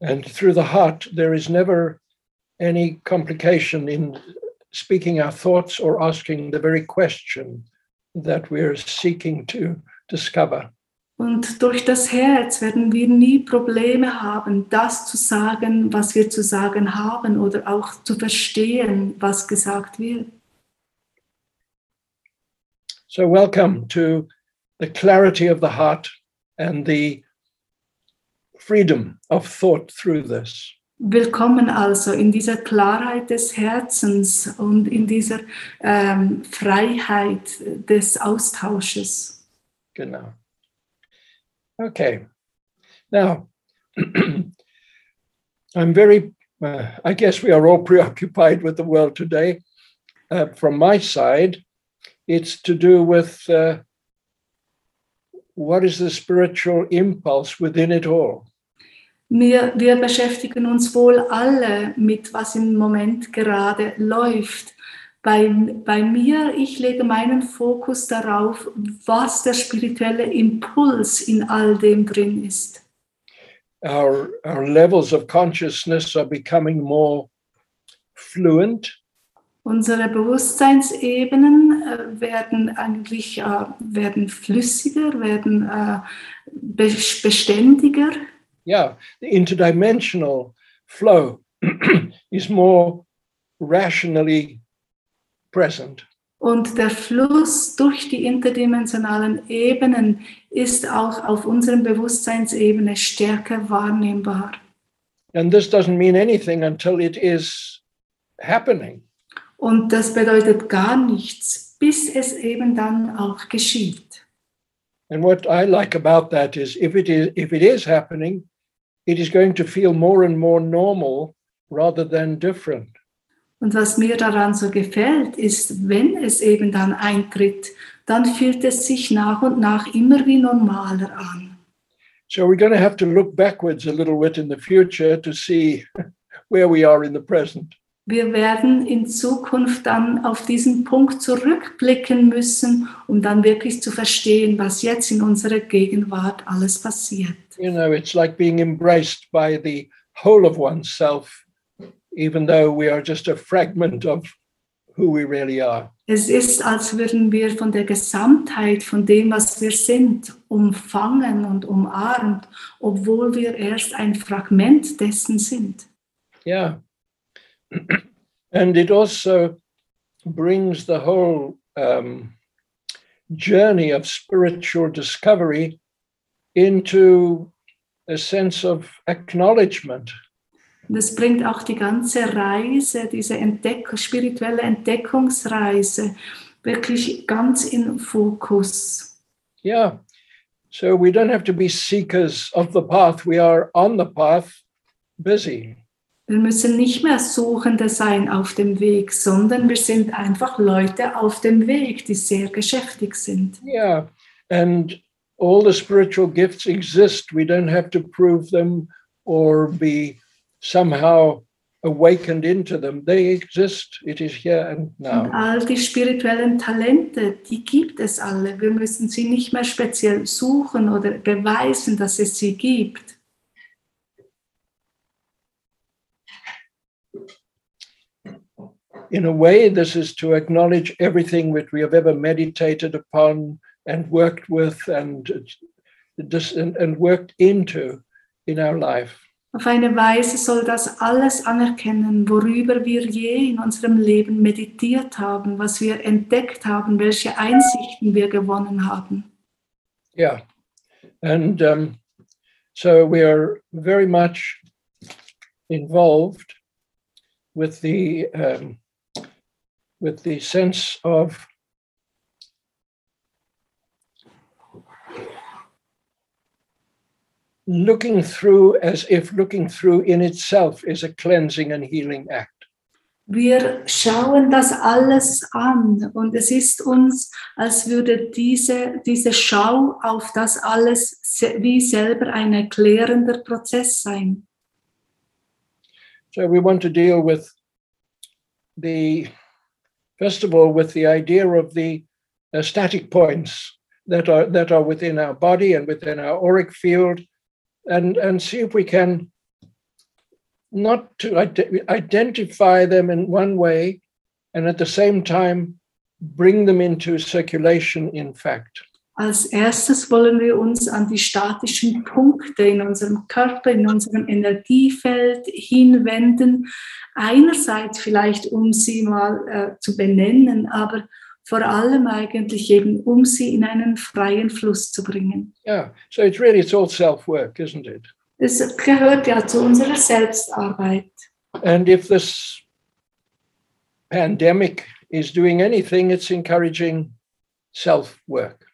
And through the heart, there is never any complication in speaking our thoughts or asking the very question that we're seeking to discover. Und durch das Herz werden wir nie Probleme haben, das zu sagen, was wir zu sagen haben oder auch zu verstehen, was gesagt wird. So, welcome to the clarity of the heart and the freedom of thought through this. Willkommen also in dieser Klarheit des Herzens und in dieser ähm, Freiheit des Austausches. Genau. Okay. Now, I'm very, uh, I guess we are all preoccupied with the world today. Uh, from my side, it's to do with uh, what is the spiritual impulse within it all? Wir, wir beschäftigen uns wohl alle mit, was im Moment gerade läuft. Bei, bei mir, ich lege meinen Fokus darauf, was der spirituelle Impuls in all dem drin ist. Our, our levels of consciousness are becoming more fluent. Unsere Bewusstseinsebenen äh, werden eigentlich äh, werden flüssiger, werden äh, be beständiger. Yeah, the interdimensional flow is more rationally present. Und der Fluss durch die interdimensionalen Ebenen ist auch auf unserer Bewusstseinsebene stärker wahrnehmbar. And this doesn't mean anything until it is happening. Und das bedeutet gar nichts, bis es eben dann auch geschieht. And what I like about that is if it is if it is happening, it is going to feel more and more normal rather than different. Und was mir daran so gefällt, ist, wenn es eben dann eintritt, dann fühlt es sich nach und nach immer wie normaler an. So we're going to have to look backwards a little bit in the future to see where we are in the present. Wir werden in Zukunft dann auf diesen Punkt zurückblicken müssen, um dann wirklich zu verstehen, was jetzt in unserer Gegenwart alles passiert. You know, it's like being embraced by the whole of oneself, even though we are just a fragment of who we really are. Es ist, als würden wir von der Gesamtheit, von dem, was wir sind, umfangen und umarmt, obwohl wir erst ein Fragment dessen sind. Yeah. And it also brings the whole um, journey of spiritual discovery into a sense of acknowledgement. Das bringt auch die ganze Reise, diese Entdeck spirituelle Entdeckungsreise, wirklich ganz in Fokus. Yeah. So we don't have to be seekers of the path. We are on the path, busy. Wir müssen nicht mehr Suchende sein auf dem Weg, sondern wir sind einfach Leute auf dem Weg, die sehr geschäftig sind. Yeah. And all the spiritual gifts exist. We don't have to prove them or be somehow awakened into them. They exist. It is here and Und now. all die spirituellen Talente, die gibt es alle. Wir müssen sie nicht mehr speziell suchen oder beweisen, dass es sie gibt. In a way, this is to acknowledge everything that we have ever meditated upon and worked with and, and, and worked into in our life. Auf eine Weise soll das alles anerkennen, worüber wir je in unserem Leben meditiert haben, was wir entdeckt haben, welche Einsichten wir gewonnen haben. Yeah. And um, so we are very much involved with the um, with the sense of looking through as if looking through in itself is a cleansing and healing act. Wir schauen das alles an und es ist uns, als würde diese, diese Schau auf das alles wie selber ein erklärender Prozess sein. So we want to deal with the, first of all, with the idea of the uh, static points that are that are within our body and within our auric field, and and see if we can not to ide- identify them in one way, and at the same time bring them into circulation. In fact, Als erstes wollen wir uns an die statischen Punkte in unserem Körper, in unserem Energiefeld hinwenden. Einerseits vielleicht, um sie mal äh, zu benennen, aber vor allem eigentlich eben, um sie in einen freien Fluss zu bringen. yeah. So it's really it's all self work, isn't it? Das gehört ja zu unserer Selbstarbeit. And if this pandemic is doing anything, it's encouraging self work.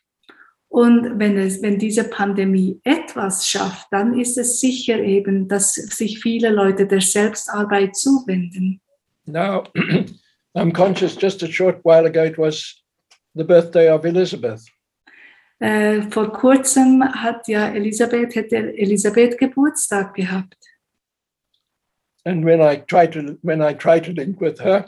Und wenn, es, wenn diese Pandemie etwas schafft, dann ist es sicher eben, dass sich viele Leute der Selbstarbeit zuwenden. Now, I'm conscious just a short while ago it was the birthday of Elizabeth. Äh, vor kurzem hat ja Elisabeth, hätte Elisabeth Geburtstag gehabt. And when I tried to when I tried to link with her,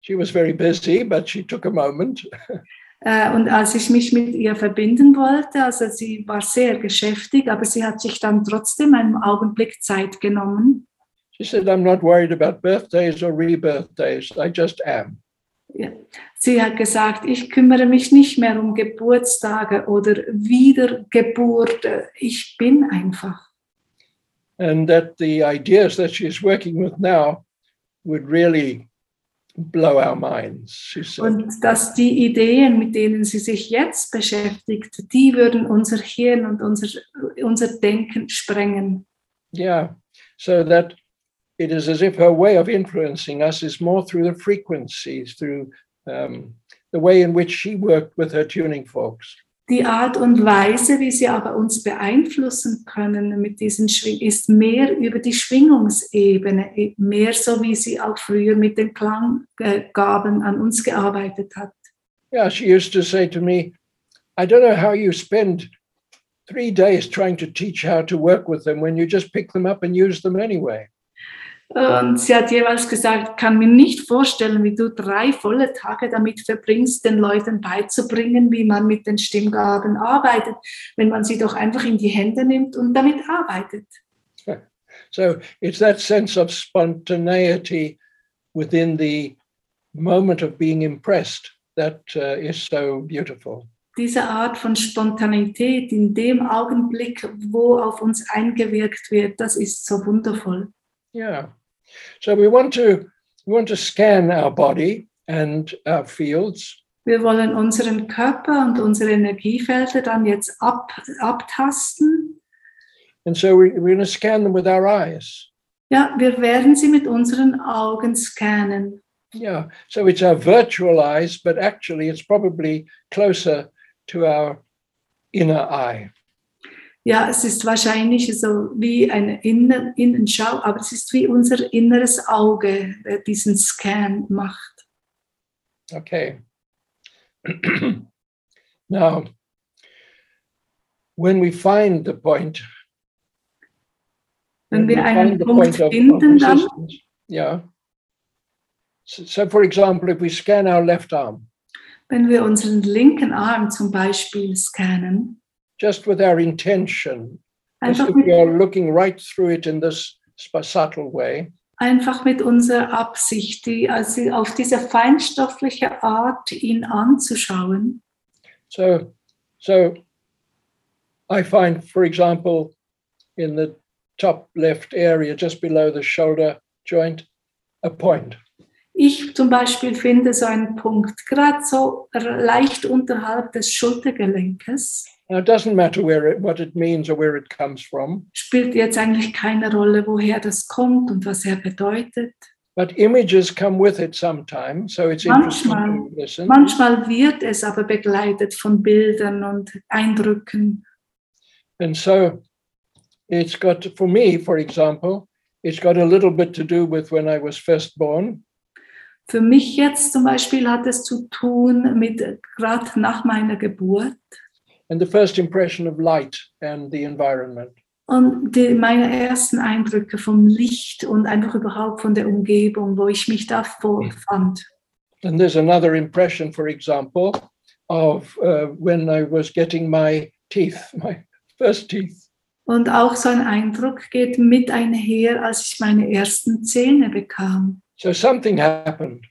she was very busy, but she took a moment. Äh, und als ich mich mit ihr verbinden wollte, also sie war sehr geschäftig, aber sie hat sich dann trotzdem einen Augenblick Zeit genommen. She said, I'm not worried about birthdays or rebirthdays. I just am. Sie hat gesagt, ich kümmere mich nicht mehr um Geburtstage oder Wiedergeburt. Ich bin einfach. And that the ideas that she's working with now would really blow our minds. She said. Und dass die Ideen, mit denen sie sich jetzt beschäftigt, die würden unser Hirn und unser, unser Denken sprengen. Yeah. So that it is as if her way of influencing us is more through the frequencies, through um, the way in which she worked with her tuning forks. Die Art und Weise, wie sie aber uns beeinflussen können mit diesen Schwing ist mehr über die Schwingungsebene, mehr so wie sie auch früher mit den Klanggaben an uns gearbeitet hat. Yeah, she used to say to me, I don't know how you spend three days trying to teach how to work with them when you just pick them up and use them anyway. Und sie hat jeweils gesagt, kann mir nicht vorstellen, wie du drei volle Tage damit verbringst, den Leuten beizubringen, wie man mit den Stimmgaben arbeitet, wenn man sie doch einfach in die Hände nimmt und damit arbeitet. So it's that sense of spontaneity within the moment of being impressed that uh, is so beautiful. Diese Art von Spontanität in dem Augenblick, wo auf uns eingewirkt wird, das ist so wundervoll. Yeah. So we want to we want to scan our body and our fields Wir wollen unseren Körper und unsere Energiefelder dann jetzt ab, abtasten. And so we, we're going to scan them with our eyes. Ja, wir werden sie mit unseren Augen scannen. Yeah. So it's our virtual eyes, but actually it's probably closer to our inner eye. Ja, es ist wahrscheinlich so wie eine Innen Innenschau, aber es ist wie unser inneres Auge, der diesen Scan macht. Okay. now, when we find the point, Wenn we wir einen Punkt finden, dann, yeah. So, so, for example, if we scan our left arm, wenn wir unseren linken Arm zum Beispiel scannen, just with our intention, einfach if we mit, are looking right through it in this subtle way, einfach mit unserer Absicht, die, also auf diese feinstoffliche Art ihn anzuschauen. So, so I find, for example, in the top left area, just below the shoulder joint, a point. Ich zum Beispiel finde so einen Punkt, gerade so leicht unterhalb des Schultergelenkes. Now, it doesn't matter where it, what it means or where it comes from, spielt jetzt eigentlich keine Rolle, woher das kommt und was er bedeutet. but images come with it sometimes. So it's interesting Manchmal. to listen. Manchmal wird es aber begleitet von Bildern und Eindrücken. And so it's got, for me, for example, it's got a little bit to do with when I was first born. Für mich jetzt zum Beispiel hat es zu tun mit gerade nach meiner Geburt and the first impression of light and the environment. und die, meine ersten Eindrücke vom Licht und einfach überhaupt von der Umgebung, wo ich mich da vorfand. And there's another impression, for example, of uh, when I was getting my teeth, my first teeth. Und auch so ein Eindruck geht mit einher, als ich meine ersten Zähne bekam. So something happened,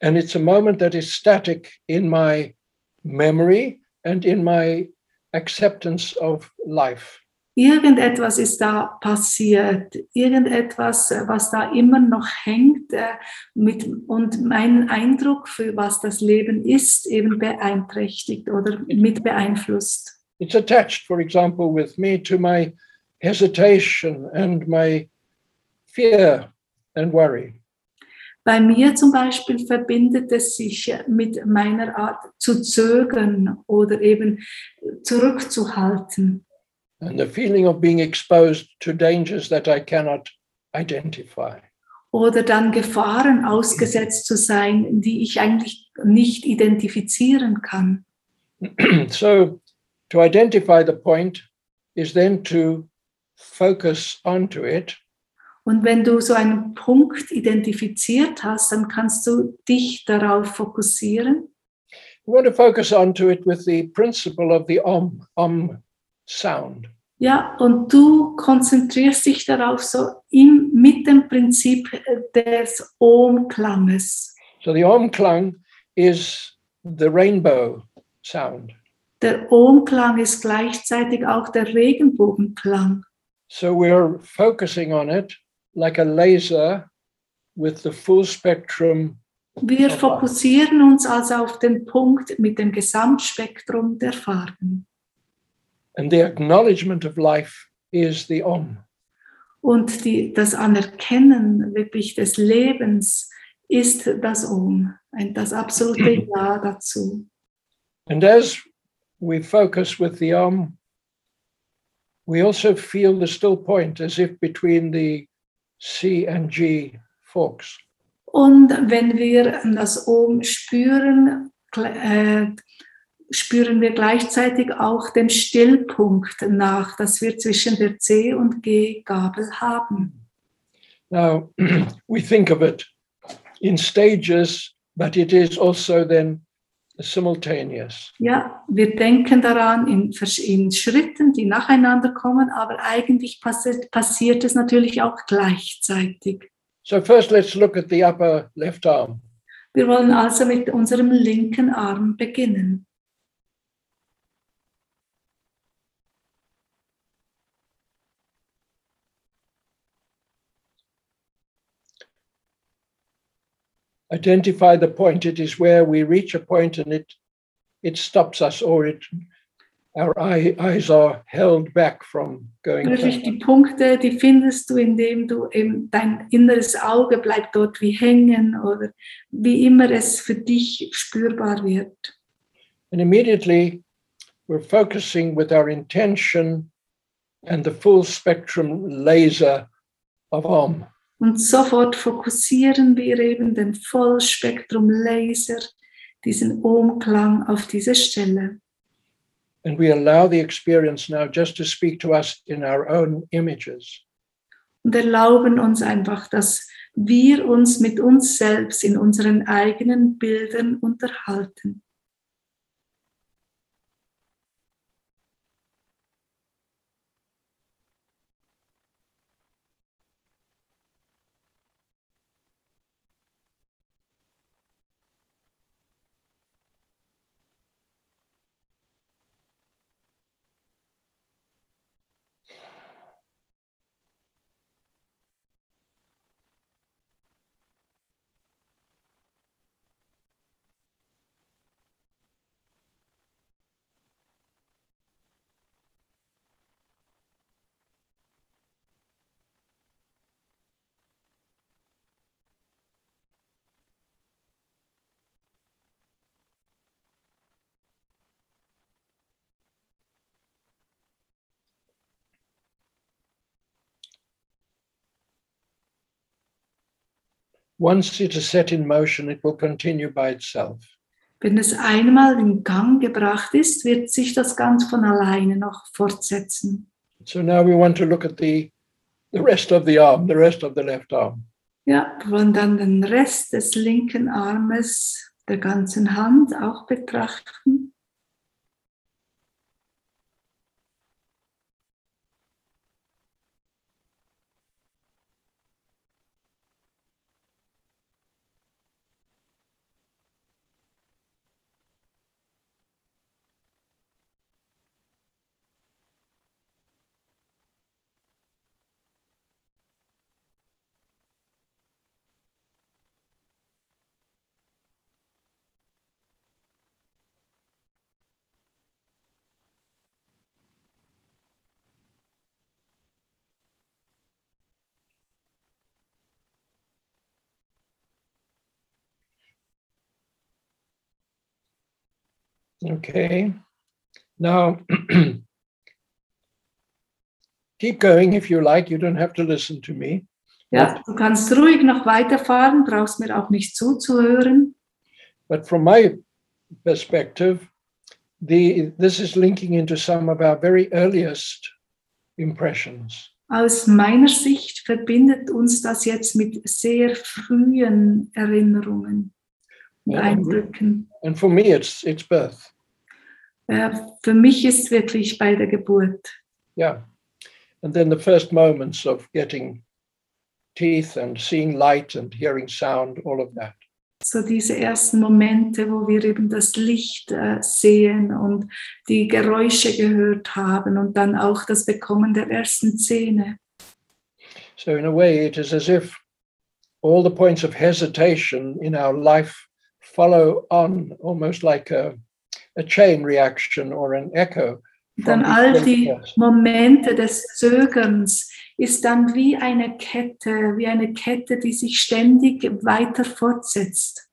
and it's a moment that is static in my memory and in my acceptance of life. Irgendetwas ist da passiert, irgendetwas, äh, was da immer noch hängt äh, mit, und mein Eindruck für was das Leben ist, eben beeinträchtigt oder mit beeinflusst. It's attached, for example, with me to my hesitation and my fear and worry. Bei mir zum Beispiel verbindet es sich mit meiner Art zu zögern oder eben zurückzuhalten and the feeling of being exposed to dangers that I cannot identify. oder dann Gefahren ausgesetzt zu sein, die ich eigentlich nicht identifizieren kann. so, to identify the point is then to focus onto it Und wenn du so einen Punkt identifiziert hast, dann kannst du dich darauf fokussieren. We want to focus onto it with the principle of the om, om sound. Ja, und du konzentrierst dich darauf so im, mit dem Prinzip des Om-Klanges. So the om klang is the rainbow sound. Der Om-Klang ist gleichzeitig auch der Regenbogenklang. So we're focusing on it like a laser with the full spectrum. Wir fokussieren uns also auf den Punkt mit dem Gesamtspektrum der Farben. And the acknowledgement of life is the om. Und die, das Anerkennen wirklich des Lebens ist das Om, ein, das absolute Ja dazu. And as we focus with the om, we also feel the still point as if between the C and G forks. Und wenn wir das Om spüren, äh, spüren wir gleichzeitig auch den Stillpunkt nach, dass wir zwischen der C und G Gabel haben. Now, we think of it in stages, but it is also then simultaneous. Ja, wir denken daran in, in Schritten, die nacheinander kommen, aber eigentlich passiert, passiert es natürlich auch gleichzeitig. So, first, let's look at the upper left arm. Wir wollen also mit unserem linken Arm beginnen. Identify the point. It is where we reach a point and it it stops us, or it our eye, eyes are held back from going. Wirklich die Punkte, die findest du, indem du eben dein inneres Auge bleibt dort wie hängen oder wie immer es für dich spürbar wird. And immediately we're focusing with our intention and the full spectrum laser of Om. Und sofort fokussieren wir eben den Vollspektrum Laser, diesen Ohmklang auf diese Stelle. And we allow the experience now just to speak to us in our own images. Und erlauben uns einfach, dass wir uns mit uns selbst in unseren eigenen Bildern unterhalten. Once it is set in motion, it will continue by itself. Wenn es einmal in Gang gebracht ist, wird sich das ganz von alleine noch fortsetzen. So now we want to look at the, the rest of the arm, the rest of the left arm. Ja, wir wollen dann den Rest des linken Armes, der ganzen Hand auch betrachten. Okay. Now, keep going if you like. You don't have to listen to me. Ja, du kannst ruhig noch weiterfahren, brauchst mir auch nicht zuzuhören. But from my perspective, the, this is linking into some of our very earliest impressions. Aus meiner Sicht verbindet uns das jetzt mit sehr frühen Erinnerungen und Eindrücken. And for me, it's, it's birth. Für mich ist wirklich bei der Geburt. Yeah. And then the first moments of getting teeth and seeing light and hearing sound, all of that. So diese ersten Momente, wo wir eben das Licht äh, sehen und die Geräusche gehört haben und dann auch das Bekommen der ersten Zähne. So, in a way, it is as if all the points of hesitation in our life follow on almost like a, a chain reaction or an echo. Dann all die. Momente des Zögerns ist dann wie eine Kette, wie eine Kette, die sich ständig weiter fortsetzt.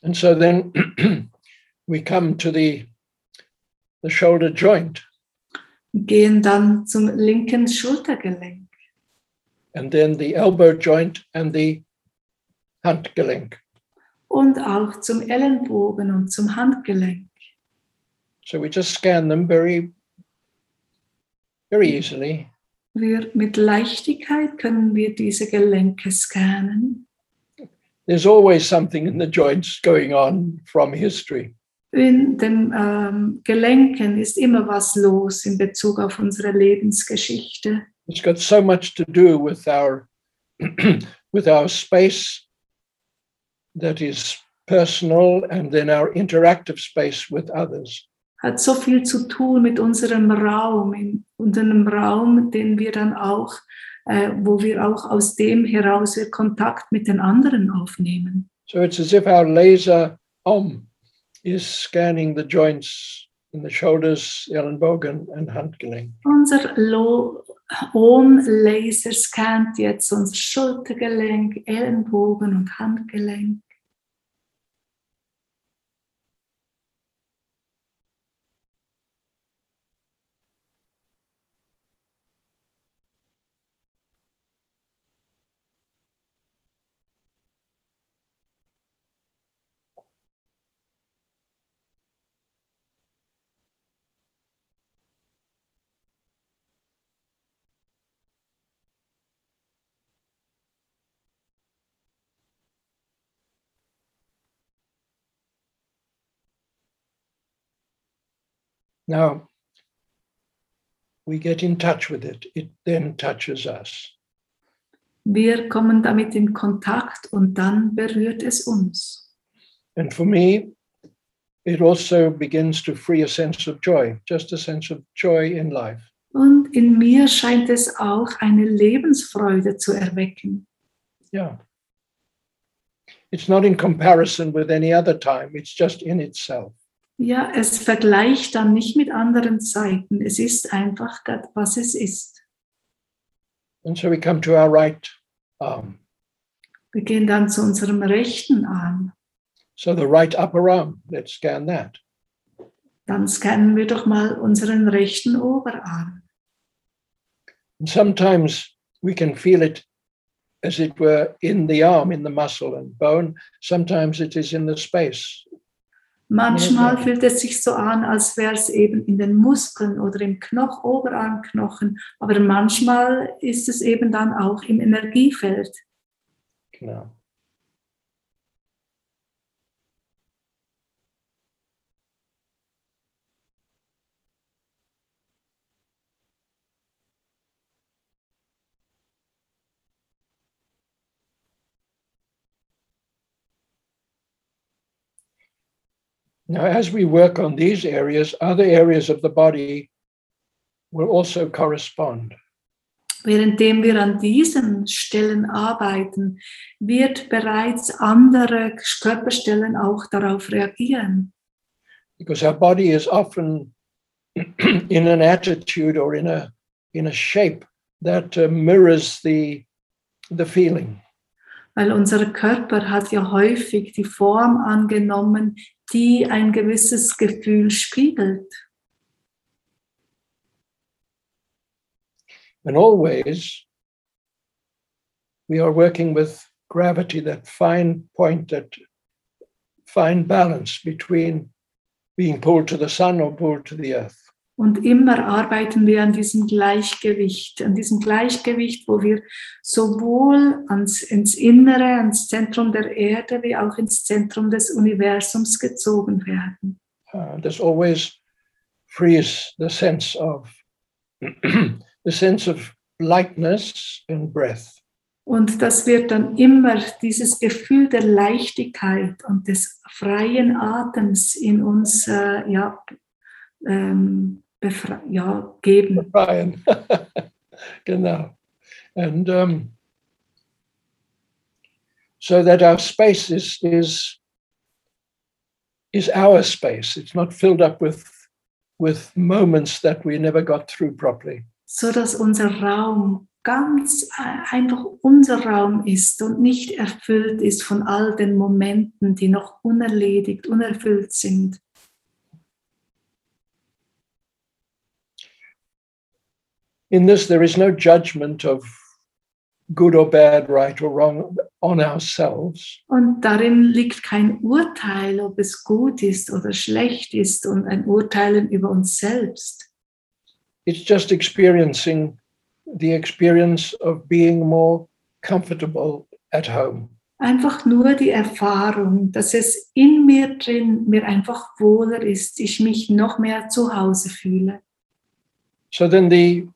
And so then we come to the, the shoulder joint gehen dann zum linken Schultergelenk and then the elbow joint and the Handgelenk. und auch zum Ellenbogen und zum Handgelenk. So we just scan them very, very easily. Wir, mit Leichtigkeit können wir diese Gelenke scannen. There's always something in the joints going on from history. In den ähm, Gelenken ist immer was los in Bezug auf unsere Lebensgeschichte. It's got so much to do with our with our space that is personal and then our interactive space with others. Hat so viel zu tun mit unserem Raum, in unserem Raum, den wir dann auch, äh, wo wir auch aus dem heraus wir Kontakt mit den anderen aufnehmen. So it's as if our laser om is scanning the joints in the shoulders, Ellenbogen, and Handgelenk. Unser Ohm-Laser scannt jetzt unser Schultergelenk, Ellenbogen und Handgelenk. Now we get in touch with it. It then touches us. Wir kommen damit in Kontakt und dann berührt es uns. And for me, it also begins to free a sense of joy, just a sense of joy in life. Und in mir scheint es auch eine Lebensfreude zu erwecken. Yeah. It's not in comparison with any other time, it's just in itself. Ja, es vergleicht dann nicht mit anderen Zeiten. Es ist einfach, was es ist. And so we come to our right arm. Wir gehen dann zu unserem rechten Arm. So the right upper arm, let's scan that. Dann scannen wir doch mal unseren rechten Oberarm. And sometimes we can feel it as it were in the arm, in the muscle and bone. Sometimes it is in the space. Manchmal Ja. fühlt es sich so an, als wäre es eben in den Muskeln oder im Knoch Oberarmknochen, aber manchmal ist es eben dann auch im Energiefeld. Genau. Now, as we work on these areas, other areas of the body will also correspond. Währenddem wir an diesen Stellen arbeiten, wird bereits andere Körperstellen auch darauf reagieren. because our body is often in an attitude or in a in a shape that uh, mirrors the the feeling Weil unser Körper hat ja häufig die Form angenommen, die ein gewisses Gefühl spiegelt. and always we are working with gravity that fine point that fine balance between being pulled to the sun or pulled to the earth Und immer arbeiten wir an diesem Gleichgewicht, an diesem Gleichgewicht, wo wir sowohl ans, ins Innere, ans Zentrum der Erde, wie auch ins Zentrum des Universums gezogen werden. uh, this always frees the sense of the sense of lightness and breath Und das wird dann immer dieses Gefühl der Leichtigkeit und des freien Atems in uns äh, ja, ähm, befre- ja, geben. Brian. genau. And um, so that our space is is is our space. It's not filled up with with moments that we never got through properly. so dass unser Raum ganz einfach unser Raum ist und nicht erfüllt ist von all den Momenten, die noch unerledigt, unerfüllt sind. In this, there is no judgment of good or bad, right or wrong on ourselves. Und darin liegt kein Urteil, ob es gut ist oder schlecht ist und ein Urteilen über uns selbst. It's just experiencing the experience of being more comfortable at home. Einfach nur die Erfahrung, dass es in mir drin mir einfach wohler ist, ich mich noch mehr zu Hause fühle. So then the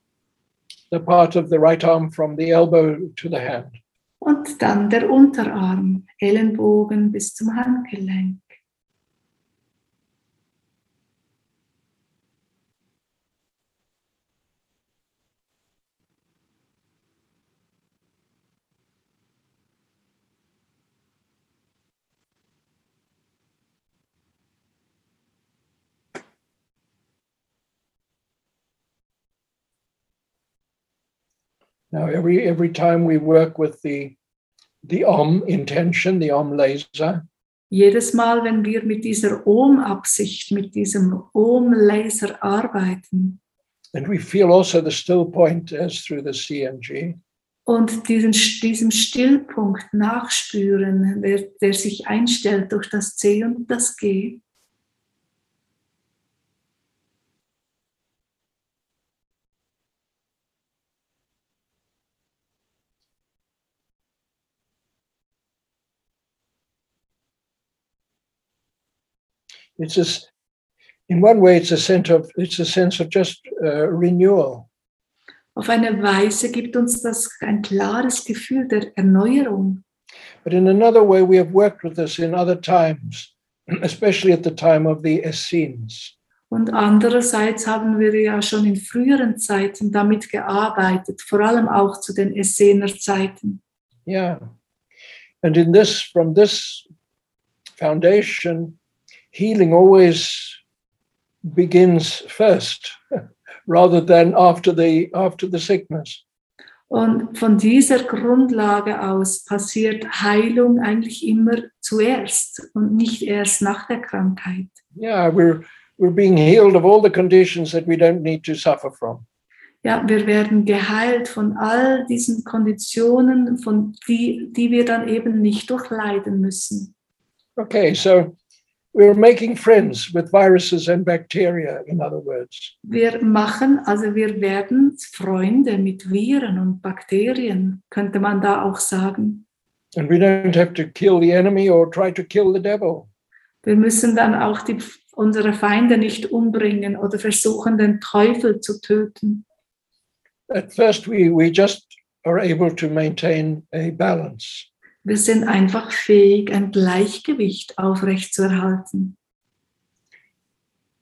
the part of the right arm from the elbow to the hand. Und dann der Unterarm, Ellenbogen bis zum Handgelenk. Now every every time we work with the the Om intention, the Om laser, Jedes Mal, wenn wir mit dieser Ohm-Absicht, mit diesem Ohm-Laser arbeiten. and we feel also the still point as through the CMG, und diesen, diesem Stillpunkt nachspüren, der, der sich einstellt durch das C und das G, it's just in one way it's a sense of it's a sense of just uh, renewal. auf eine Weise gibt uns das ein klares Gefühl der Erneuerung. But in another way, we have worked with this in other times, especially at the time of the Essenes. Und andererseits haben wir ja schon in früheren Zeiten damit gearbeitet, vor allem auch zu den Essener Zeiten. Yeah. And in this, from this foundation, healing always begins first rather than after the after the sickness. Und von dieser Grundlage aus passiert Heilung eigentlich immer zuerst und nicht erst nach der Krankheit. Yeah, we're we're being healed of all the conditions that we don't need to suffer from. ja, wir werden geheilt von all diesen Konditionen, von die, die wir dann eben nicht durchleiden müssen. Okay, so we're making friends with viruses and bacteria, in other words. Wir machen, also wir werden Freunde mit Viren und Bakterien, könnte man da auch sagen. And we don't have to kill the enemy or try to kill the devil. Wir müssen dann auch die, unsere Feinde nicht umbringen oder versuchen, den Teufel zu töten. At first, we, we just are able to maintain a balance. Wir sind einfach fähig, ein Gleichgewicht aufrechtzuerhalten.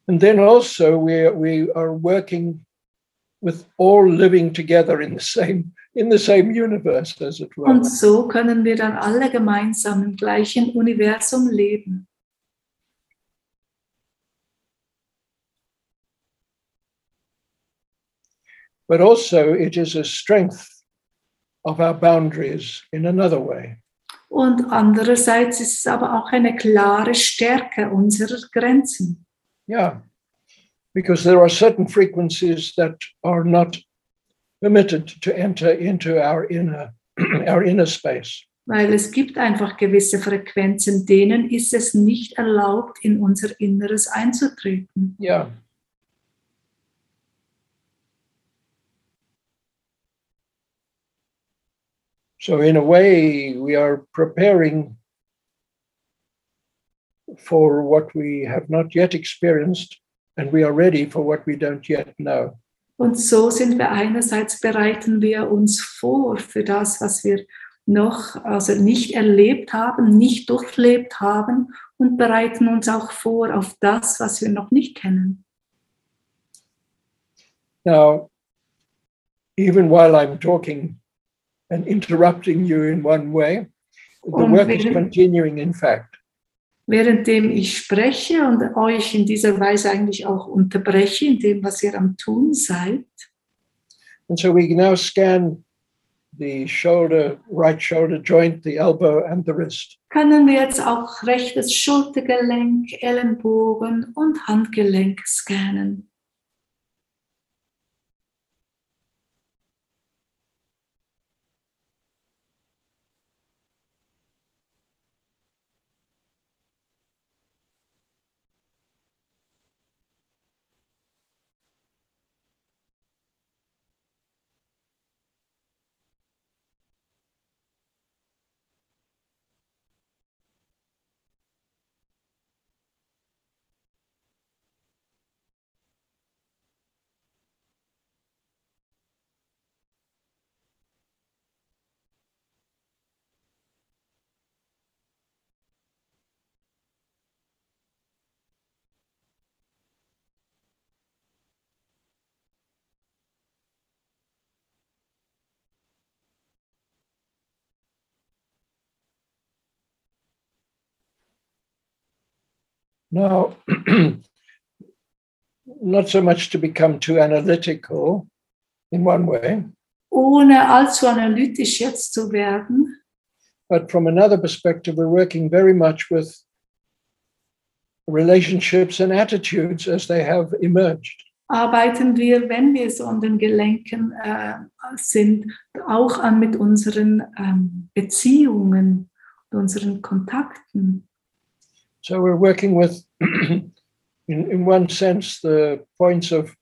And then also, we, we are working with all living together in the same in the same universe, as it were. Und so können wir dann alle gemeinsam im gleichen Universum leben. But also, it is a strength of our boundaries in another way. Und andererseits ist es aber auch eine klare Stärke unserer Grenzen. Yeah, because there are certain frequencies that are not permitted to enter into our inner our inner space. Weil es gibt einfach gewisse Frequenzen, denen ist es nicht erlaubt, in unser Inneres einzutreten. Yeah. So, in a way, we are preparing for what we have not yet experienced, and we are ready for what we don't yet know. Und so sind wir einerseits bereiten wir uns vor für das, was wir noch also nicht erlebt haben, nicht durchlebt haben und bereiten uns auch vor auf das, was wir noch nicht kennen. Now, even while I'm talking and interrupting you in one way, the Und work is während- continuing, in fact. Währenddem ich spreche und euch in dieser Weise eigentlich auch unterbreche, in dem, was ihr am Tun seid, And so we now scan the shoulder, right shoulder joint, the elbow, and the wrist. können wir jetzt auch rechtes Schultergelenk, Ellenbogen und Handgelenk scannen. Now, not so much to become too analytical in one way, Ohne allzu analytisch jetzt zu werden, but from another perspective, we're working very much with relationships and attitudes as they have emerged. arbeiten wir, wenn wir so an den Gelenken äh, sind, auch an mit unseren ähm, Beziehungen, unseren Kontakten. So we're working with, in, in one sense, the points of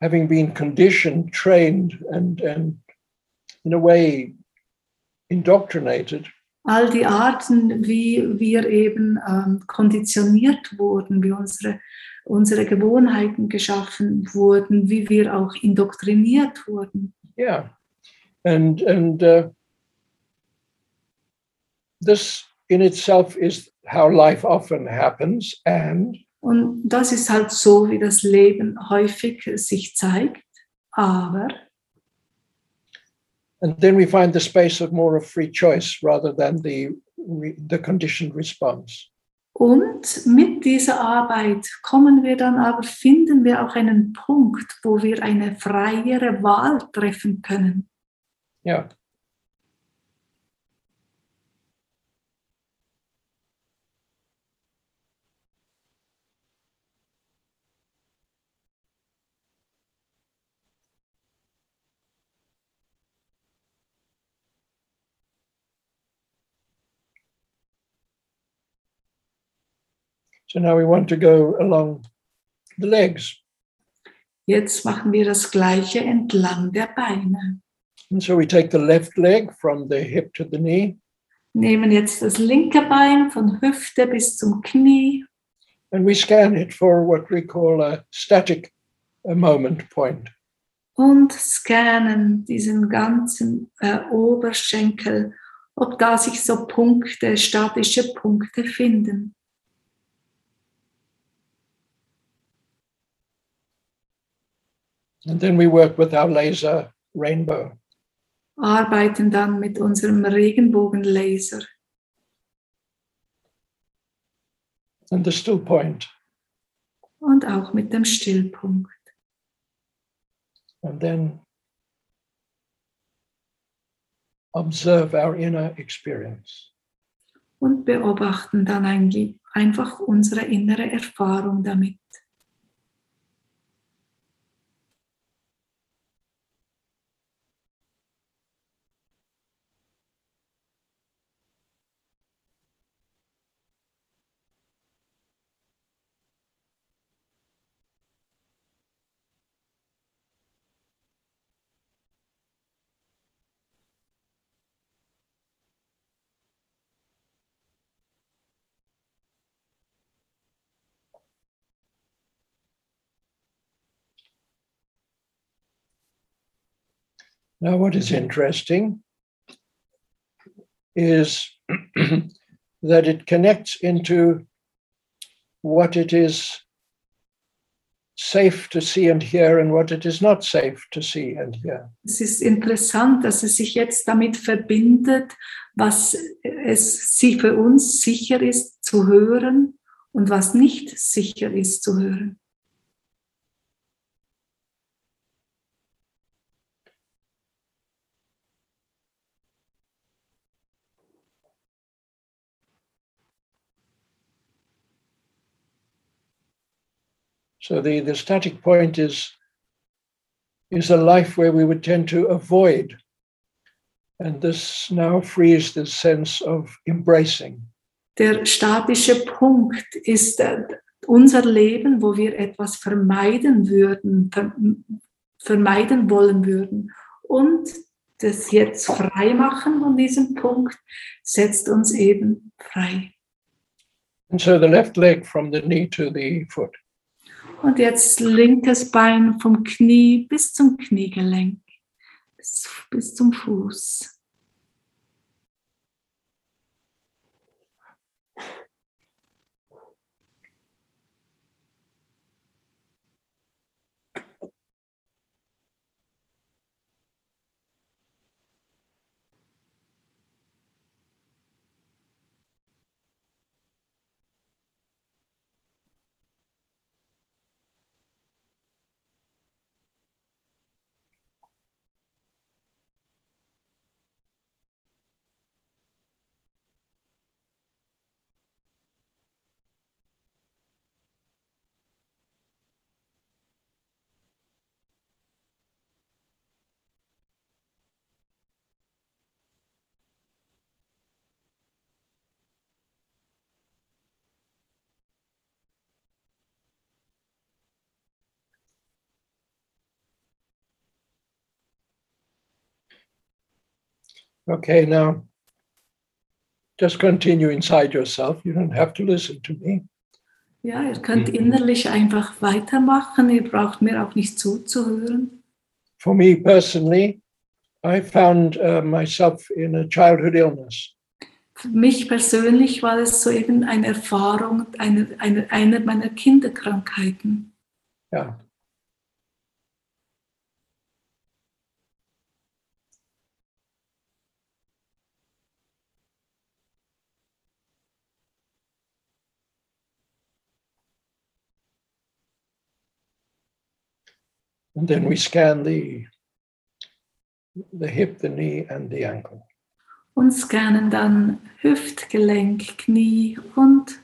having been conditioned, trained, and, and in a way indoctrinated, All die Arten, wie wir eben ähm, konditioniert wurden, wie unsere, unsere Gewohnheiten geschaffen wurden, wie wir auch indoktriniert wurden. yeah, and and uh, this in itself is how life often happens, and Und das ist halt so, wie das Leben häufig sich zeigt. Aber and then we find the space of more of free choice rather than the the conditioned response. Und mit dieser Arbeit kommen wir dann aber, finden wir auch einen Punkt, wo wir eine freiere Wahl treffen können. Yeah. So now we want to go along the legs. Jetzt machen wir das gleiche entlang der Beine. And so we take the left leg from the hip to the knee, Nehmen jetzt das linke Bein von Hüfte bis zum Knie and we scan it for what we call a static uh, moment point. und scannen diesen ganzen äh, Oberschenkel, ob da sich so Punkte, statische Punkte finden. And then we work with our laser rainbow. Arbeiten dann mit unserem Regenbogenlaser and the still point. und auch mit dem Stillpunkt. And then observe our inner experience. und beobachten dann einfach unsere innere Erfahrung damit. Now, what is mm-hmm. interesting is that it connects into what it is safe to see and hear and what it is not safe to see and hear. Es ist interessant, dass es sich jetzt damit verbindet, was es sie für uns sicher ist zu hören und was nicht sicher ist zu hören. So the, the static point is, is a life where we would tend to avoid. And this now frees this sense of embracing. Der statische Punkt ist äh, unser Leben, wo wir etwas vermeiden würden, ver vermeiden wollen würden. Und das jetzt frei machen von diesem Punkt setzt uns eben frei. And so the left leg from the knee to the foot. Und jetzt linkes Bein vom Knie bis zum Kniegelenk, bis, bis zum Fuß. Okay, now just continue inside yourself. You don't have to listen to me. Ja, ihr könnt innerlich einfach weitermachen, ihr braucht mir auch nicht zuzuhören. For me personally, I found uh, myself in a childhood illness. Für mich persönlich war es so eben eine Erfahrung einer eine, einer meiner Kinderkrankheiten. Yeah. And then we scan the the hip, the knee, and the ankle. Und scannen dann Hüftgelenk, Knie und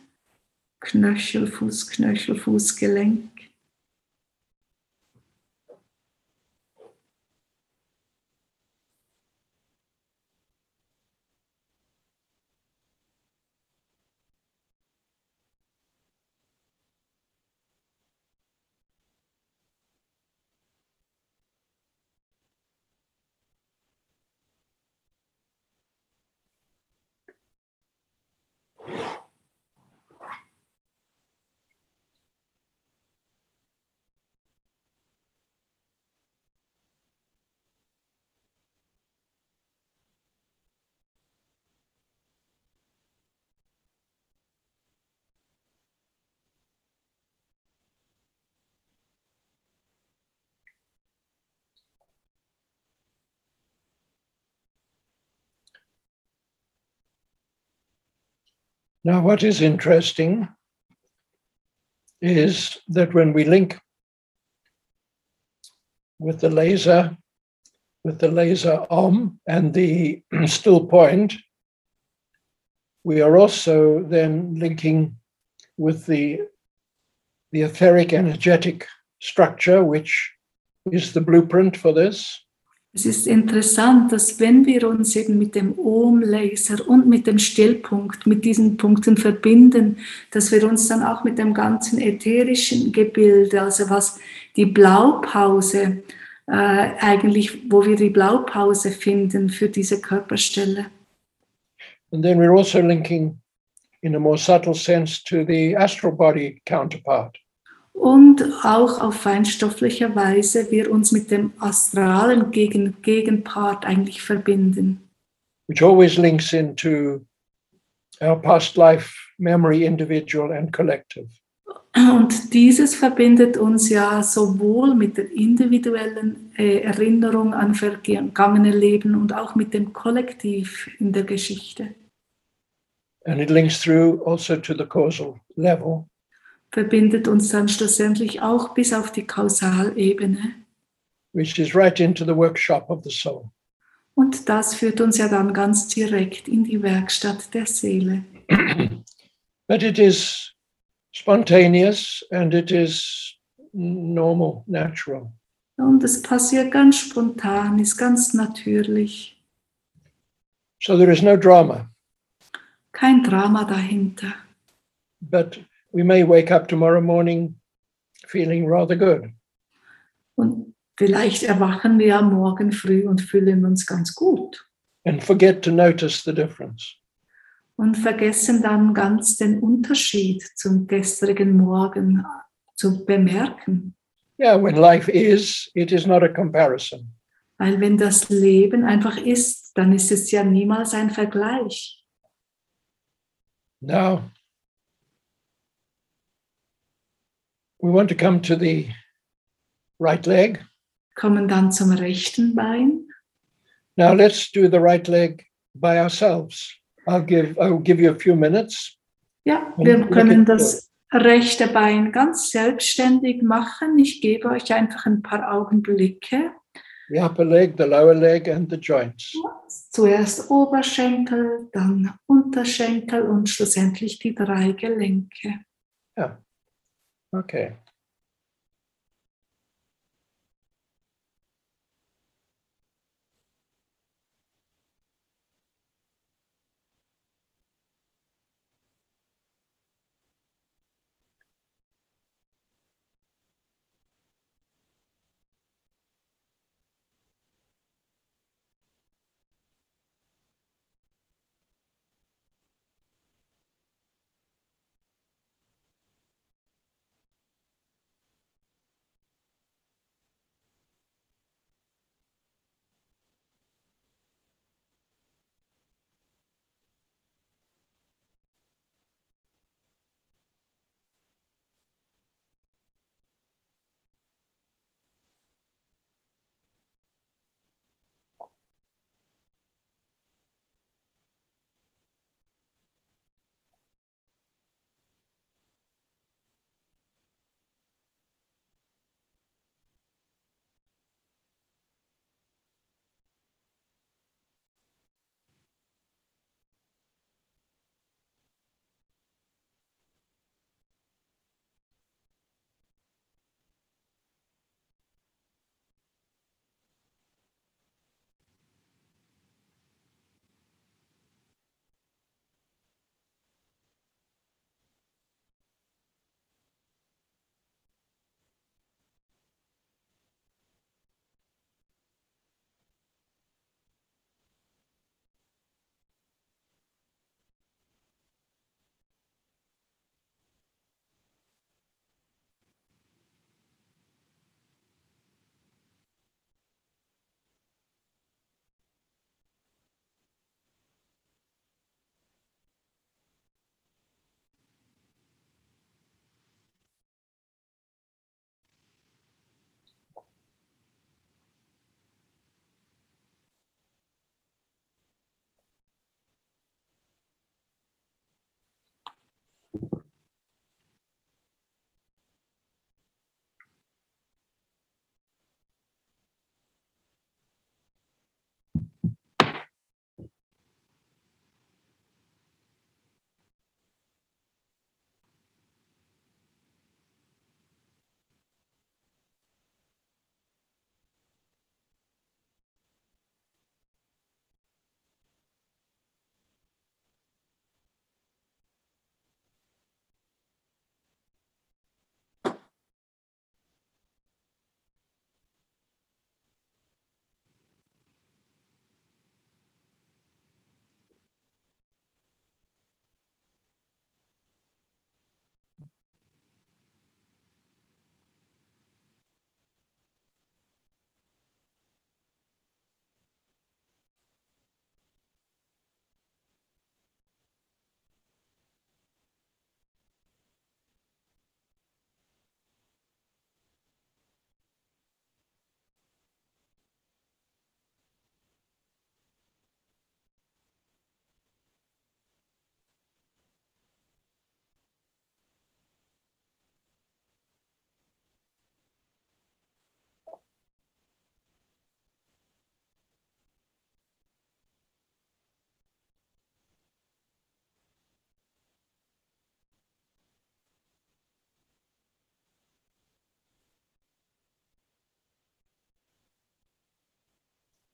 Knöchel, Fußknöchel, Fußgelenk. Now, what is interesting is that when we link with the laser, with the laser arm and the still point, we are also then linking with the, the etheric energetic structure, which is the blueprint for this. Es ist interessant, dass wenn wir uns eben mit dem Ohm-Laser und mit dem Stillpunkt, mit diesen Punkten verbinden, dass wir uns dann auch mit dem ganzen ätherischen Gebilde, also was die Blaupause äh, eigentlich, wo wir die Blaupause finden für diese Körperstelle. And then we're also linking in a more subtle sense to the astral body counterpart. Und auch auf feinstofflicher Weise wir uns mit dem astralen Gegen Gegenpart eigentlich verbinden. which always links into our past life memory, individual and collective. Und dieses verbindet uns ja sowohl mit der individuellen äh, Erinnerung an vergangene Leben und auch mit dem Kollektiv in der Geschichte. And it links through also to the causal level. Verbindet uns dann schlussendlich auch bis auf die Kausalebene. which is right into the workshop of the soul. Und das führt uns ja dann ganz direkt in die Werkstatt der Seele. But it is spontaneous and it is normal, natural. Und es passiert ganz spontan, ist ganz natürlich. So there is no drama, Kein Drama dahinter. but we may wake up tomorrow morning feeling rather good. Und vielleicht erwachen wir Morgen früh und fühlen uns ganz gut and forget to notice the difference. und vergessen dann ganz den Unterschied zum gestrigen Morgen zu bemerken. Yeah, when life is, it is not a comparison. Weil wenn das Leben einfach ist, dann ist es ja niemals ein Vergleich. Now, we want to come to the right leg. Kommen dann zum rechten Bein. Now, let's do the right leg by ourselves. I'll give, I'll give you a few minutes. Ja, wir können das rechte Bein ganz selbstständig machen. Ich gebe euch einfach ein paar Augenblicke. The upper leg, the lower leg, and the joints. Zuerst Oberschenkel, dann Unterschenkel und schlussendlich die drei Gelenke. Yeah. Okay.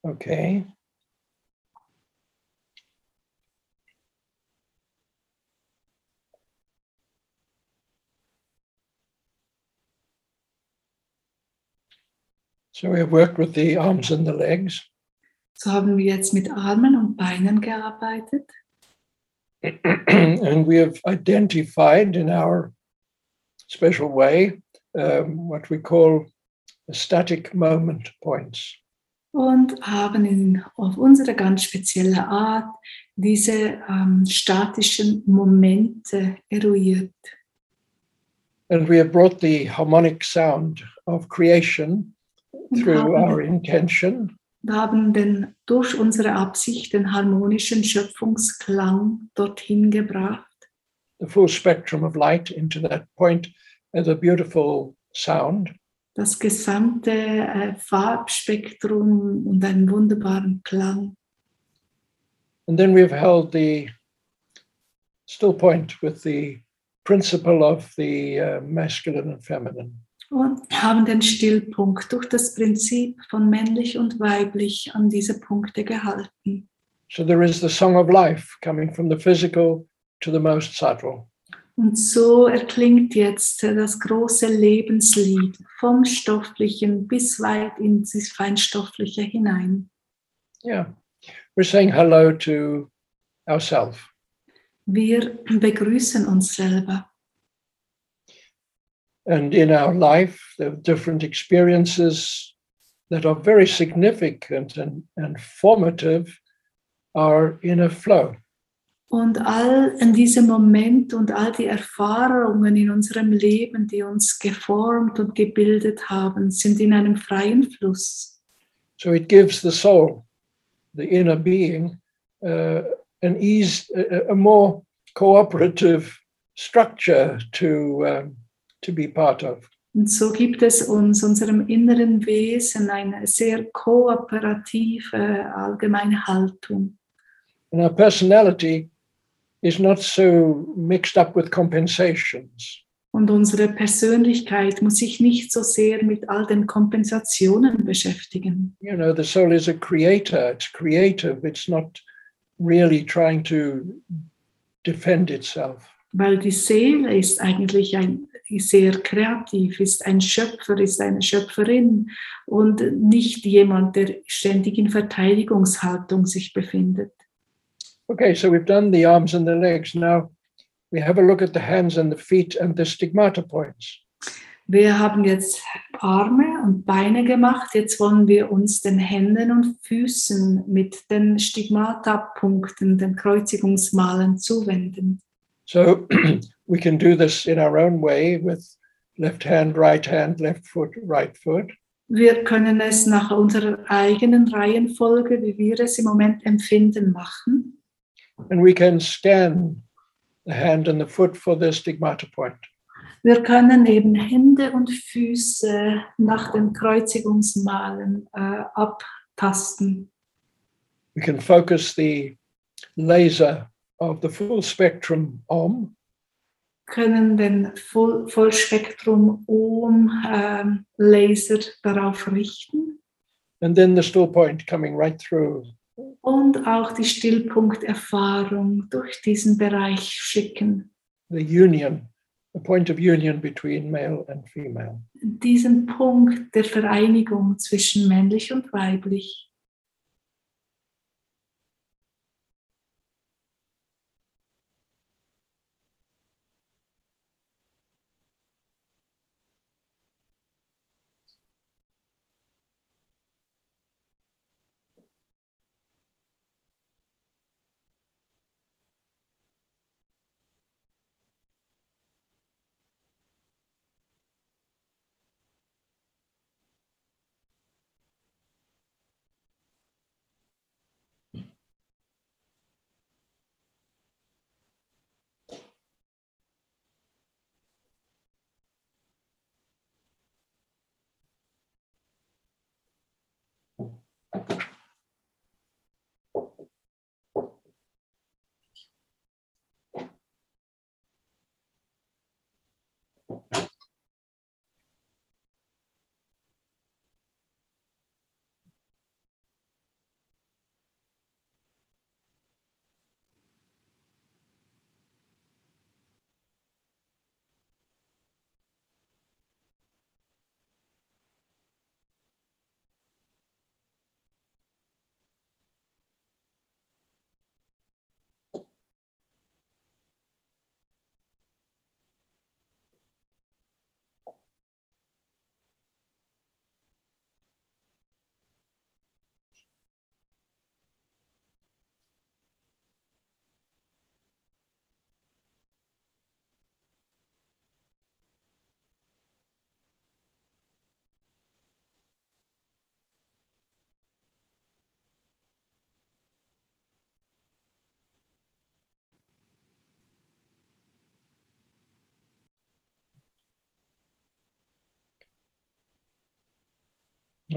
Okay. So we have worked with the arms and the legs. So haben wir jetzt mit Armen und Beinen gearbeitet and we have identified in our special way um, what we call static moment points. Und haben in, auf unsere ganz spezielle Art diese ähm, statischen Momente eruiert. And we have brought the harmonic sound of creation through haben, our intention wir haben den, durch unsere Absicht den harmonischen Schöpfungsklang dorthin gebracht. the full spectrum of light into that point as a beautiful sound. Das gesamte äh, Farbspektrum und einen wunderbaren Klang. And then we've held the still point with the principle of the uh, masculine and feminine. Und haben den Stillpunkt durch das Prinzip von männlich und weiblich an diese Punkte gehalten. So there is the song of life coming from the physical to the most subtle. Und so erklingt jetzt das große Lebenslied vom Stofflichen bis weit ins Feinstoffliche hinein. Yeah. We're saying hello to ourselves. Wir begrüßen uns selber. And in our life, there are different experiences that are very significant and, and formative are in a flow. Und all in diesem Moment und all die Erfahrungen in unserem Leben, die uns geformt und gebildet haben, sind in einem freien Fluss. So it gives the soul, the inner being, uh, an ease, a, a more cooperative structure to um, to be part of. Und so gibt es uns, unserem inneren Wesen, eine sehr kooperative allgemeine Haltung. And our personality is not so mixed up with compensations. Und unsere Persönlichkeit muss sich nicht so sehr mit all den Kompensationen beschäftigen. You know, the soul is a creator, it's creative, it's not really trying to defend itself. Weil die Seele ist eigentlich ein, sehr kreativ, ist ein Schöpfer, ist eine Schöpferin und nicht jemand, der ständig in Verteidigungshaltung sich befindet. Okay, so we've done the arms and the legs. Now we have a look at the hands and the feet and the stigmata points. Wir haben jetzt Arme und Beine gemacht. Jetzt wollen wir uns den Händen und Füßen mit den Stigmata-Punkten, den Kreuzigungsmalen zuwenden. So we can do this in our own way with left hand, right hand, left foot, right foot. Wir können es nach unserer eigenen Reihenfolge, wie wir es im Moment empfinden, machen. And we can scan the hand and the foot for the stigmata point. Wir können eben Hände und Füße nach den Kreuzigungsmalen äh, abtasten. We can focus the laser of the full spectrum OM können den Voll Vollspektrum Ohm ähm, Laser darauf richten and then the still point coming right through. Und auch die Stillpunkterfahrung durch diesen Bereich schicken. the union, the point of union between male and female. Diesen Punkt der Vereinigung zwischen männlich und weiblich.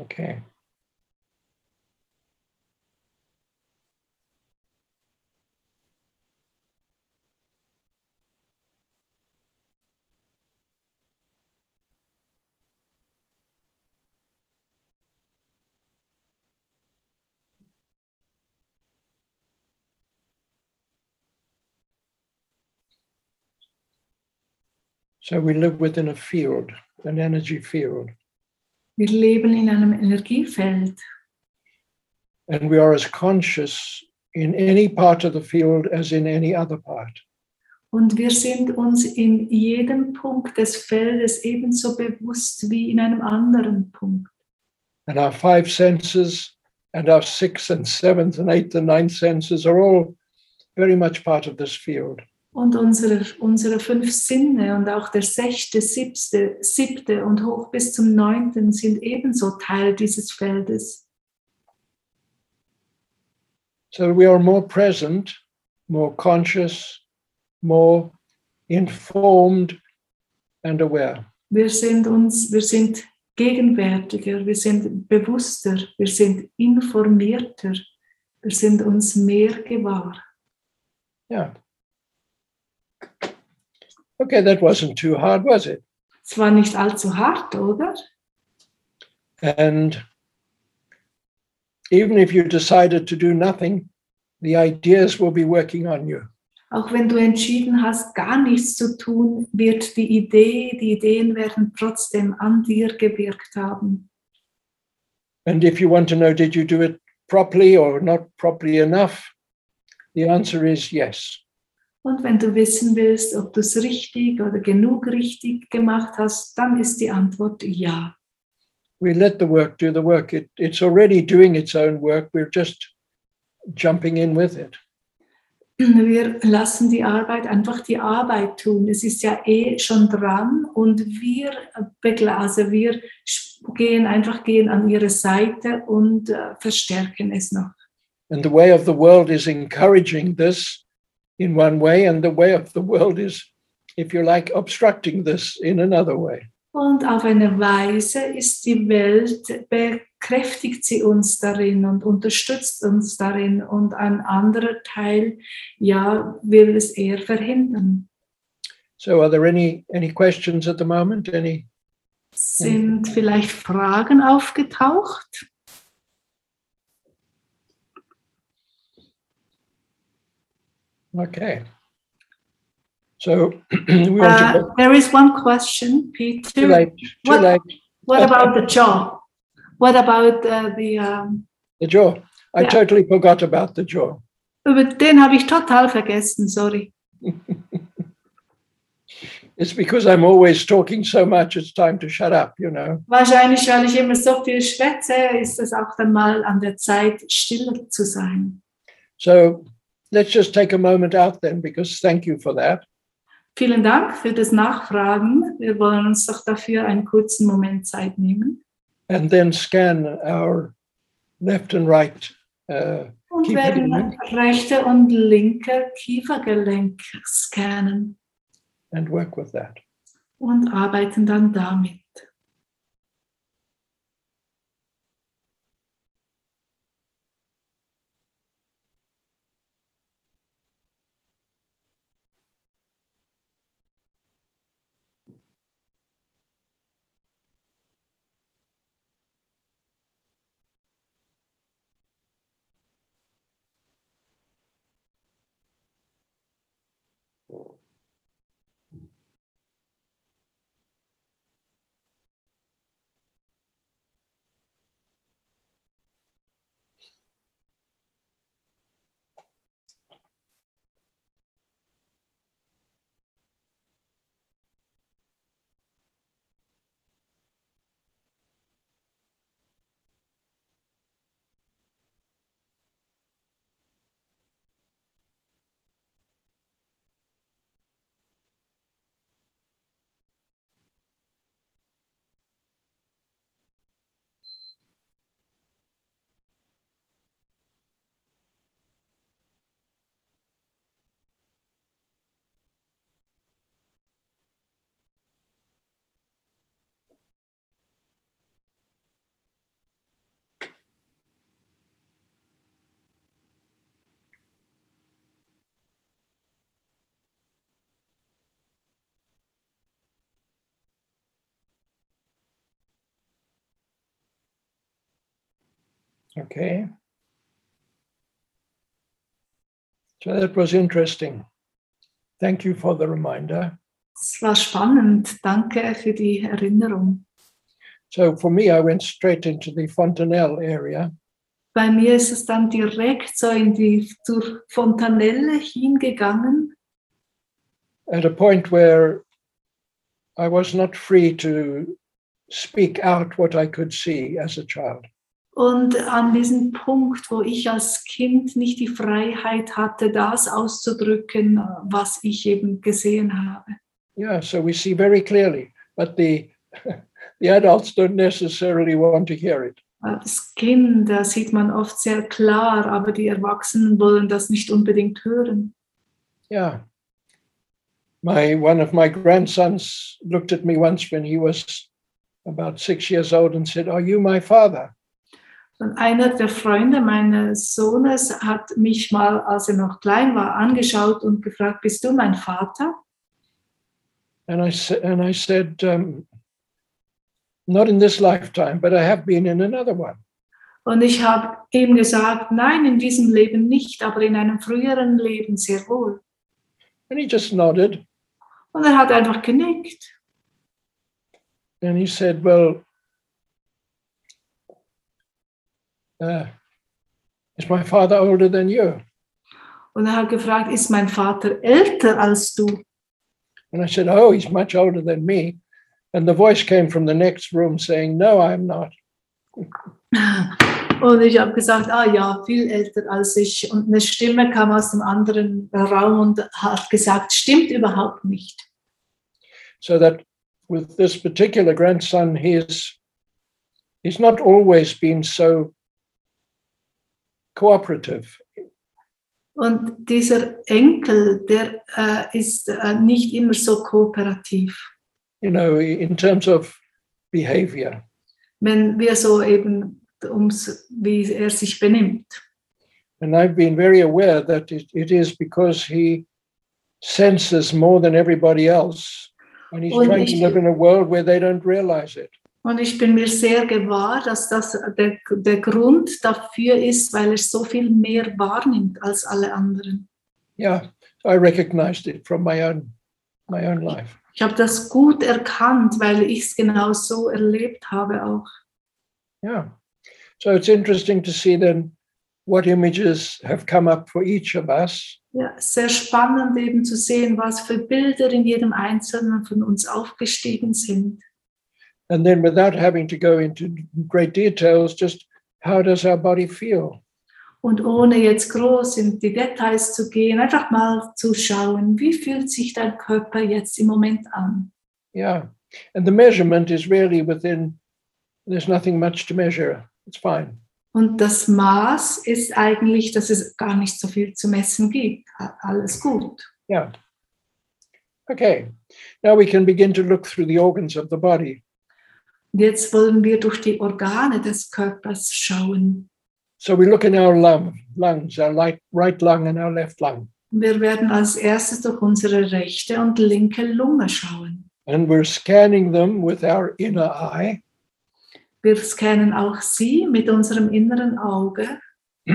Okay. So we live within a field, an energy field, Wir leben in einem Energiefeld and we are as conscious in any part of the field as in any other part. und wir sind uns in jedem Punkt des Feldes ebenso bewusst wie in einem anderen Punkt. And our five senses and our sixth and seventh and eighth and ninth senses are all very much part of this field. Und unsere, unsere fünf Sinne und auch der sechste, siebte, siebte und hoch bis zum neunten sind ebenso Teil dieses Feldes. So we are more present, more conscious, more informed and aware. Wir sind uns, wir sind gegenwärtiger, wir sind bewusster, wir sind informierter, wir sind uns mehr gewahr. Yeah. Okay, that wasn't too hard, was it? Es war nicht allzu hart, oder? And even if you decided to do nothing, the ideas will be working on you. Auch wenn du entschieden hast, gar nichts zu tun, wird die Idee, die Ideen werden trotzdem an dir gewirkt haben. And if you want to know, did you do it properly or not properly enough? The answer is yes. Und wenn du wissen willst, ob du es richtig oder genug richtig gemacht hast, dann ist die Antwort ja. We let the work do the work. It, it's already doing its own work. We're just jumping in with it. Wir lassen die Arbeit einfach die Arbeit tun. Es ist ja eh schon dran und wir, also wir gehen einfach gehen an ihre Seite und äh, verstärken es noch. And the way of the world is encouraging this in one way, and the way of the world is, if you like, obstructing this in another way. Und auf eine Weise ist die Welt, bekräftigt sie uns darin und unterstützt uns darin und ein anderer Teil, ja, will es eher verhindern. So, are there any any questions at the moment? Any? Sind vielleicht Fragen aufgetaucht? Okay. So Uh, there is one question, Peter. too late. Too what- late. What about the jaw? What about uh, the, um, The jaw. I Yeah. totally forgot about the jaw. über den habe ich total vergessen, sorry. It's because I'm always talking so much. It's time to shut up. You know. Wahrscheinlich, weil ich immer so viel schwätze, ist es auch dann mal an der Zeit, stiller zu sein. So let's just take a moment out then, because thank you for that. Vielen Dank für das Nachfragen. Wir wollen uns doch dafür einen kurzen Moment Zeit nehmen and then scan our left and right. Uh, und werden rechte und linke Kiefergelenk scannen and work with that. und arbeiten dann damit. Okay. So that was interesting. Thank you for the reminder. Es war spannend. Danke für die Erinnerung. So for me, I went straight into the Fontanelle area. Bei mir ist es dann direkt so in die zur Fontanelle hingegangen, at a point where I was not free to speak out what I could see as a child. Und an diesem Punkt, wo ich als Kind nicht die Freiheit hatte, das auszudrücken, was ich eben gesehen habe. Yeah, so we see very clearly, but the the adults don't necessarily want to hear it. Das Kind, da sieht man oft sehr klar, aber die Erwachsenen wollen das nicht unbedingt hören. Yeah. My one of my grandsons looked at me once when he was about six years old and said, Are you my father? Und einer der Freunde meines Sohnes hat mich mal, als er noch klein war, angeschaut und gefragt, bist du mein Vater? And I, and I said, um, Not in this lifetime, but I have been in another one. Und ich habe ihm gesagt, nein, in diesem Leben nicht, aber in einem früheren Leben sehr wohl. And he just nodded Und er hat einfach genickt. and he said, Well, uh, is my father older than you? Und er hat gefragt, ist mein Vater älter als du? And I said, Oh, he's much older than me. And the voice came from the next room saying, No, I'm not. Und ich habe gesagt, ah ja, viel älter als ich. Und eine Stimme kam aus dem anderen Raum und hat gesagt, stimmt überhaupt nicht. So that with this particular grandson, he's he's not always been so cooperative. Und dieser Enkel, der äh, ist äh, nicht immer so kooperativ. you know, in terms of behavior. wenn wir so eben ums, wie er sich benimmt. And I've been very aware that it, it is because he senses more than everybody else. And he's Und trying to live in a world where they don't realize it. Und ich bin mir sehr gewahr, dass das der, der Grund dafür ist, weil er so viel mehr wahrnimmt als alle anderen. Yeah, I recognized it from my own my own life. Ich habe das gut erkannt, weil ich es genau so erlebt habe auch. Yeah. So it's interesting to see then what images have come up for each of us. Ja, sehr spannend eben zu sehen, was für Bilder in jedem Einzelnen von uns aufgestiegen sind. And then without having to go into great details, just how does our body feel? Und ohne jetzt groß in die Details zu gehen, einfach mal zu schauen, wie fühlt sich dein Körper jetzt im Moment an? Yeah. And the measurement is really within, there's nothing much to measure. It's fine. Und das Maß ist eigentlich, dass es gar nicht so viel zu messen gibt. Alles gut. Yeah. Okay. Now we can begin to look through the organs of the body. Jetzt wollen wir durch die Organe des Körpers schauen. So we look in our lung, lungs, our right lung and our left lung. Wir werden als erstes durch unsere rechte und linke Lunge schauen. And we're scanning them with our inner eye. Wir scannen auch sie mit unserem inneren Auge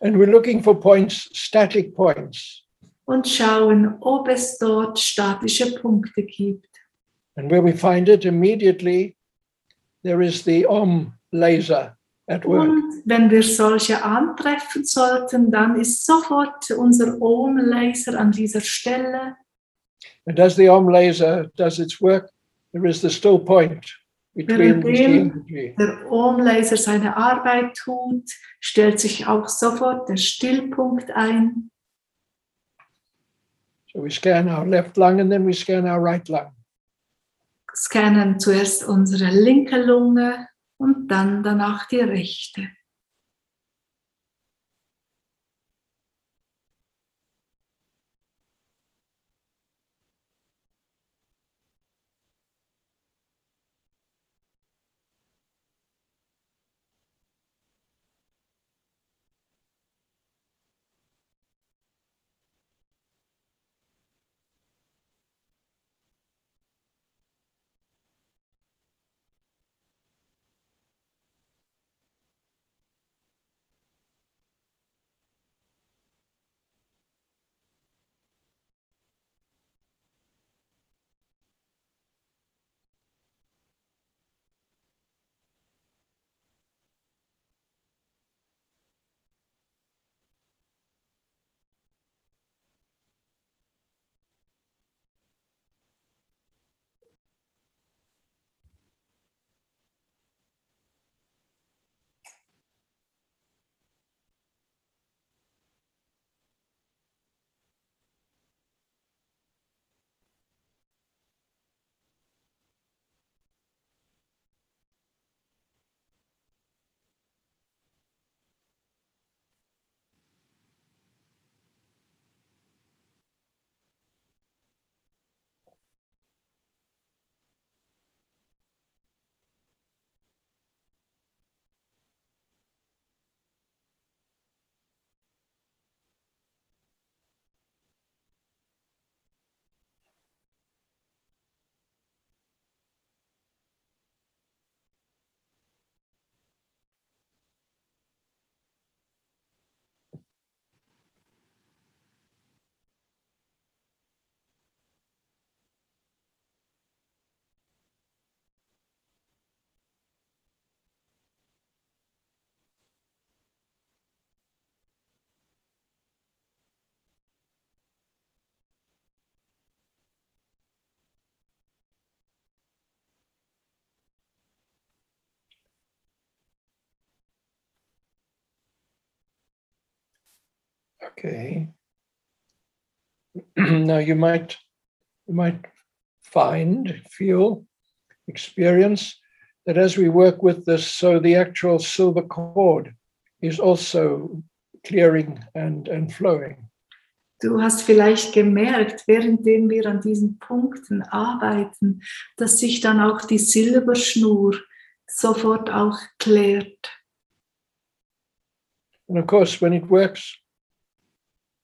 And we're looking for points, static points. und schauen, ob es dort statische Punkte gibt. And where we find it immediately, there is the OM laser at work. Und wenn wir solche antreffen sollten, dann ist sofort unser Ohm-Laser an dieser Stelle. And as the OM laser does its work, there is the still point between the energy. der Ohm-Laser seine Arbeit tut, stellt sich auch sofort der Stillpunkt ein. So we scan our left lung and then we scan our right lung. Scannen zuerst unsere linke Lunge und dann danach die rechte. Okay. now you might you might find, feel, experience that as we work with this, so the actual silver cord is also clearing and, and flowing. Du hast vielleicht gemerkt, währenddem wir an diesen Punkten arbeiten, dass sich dann auch die Silberschnur sofort auch klärt. And of course, when it works,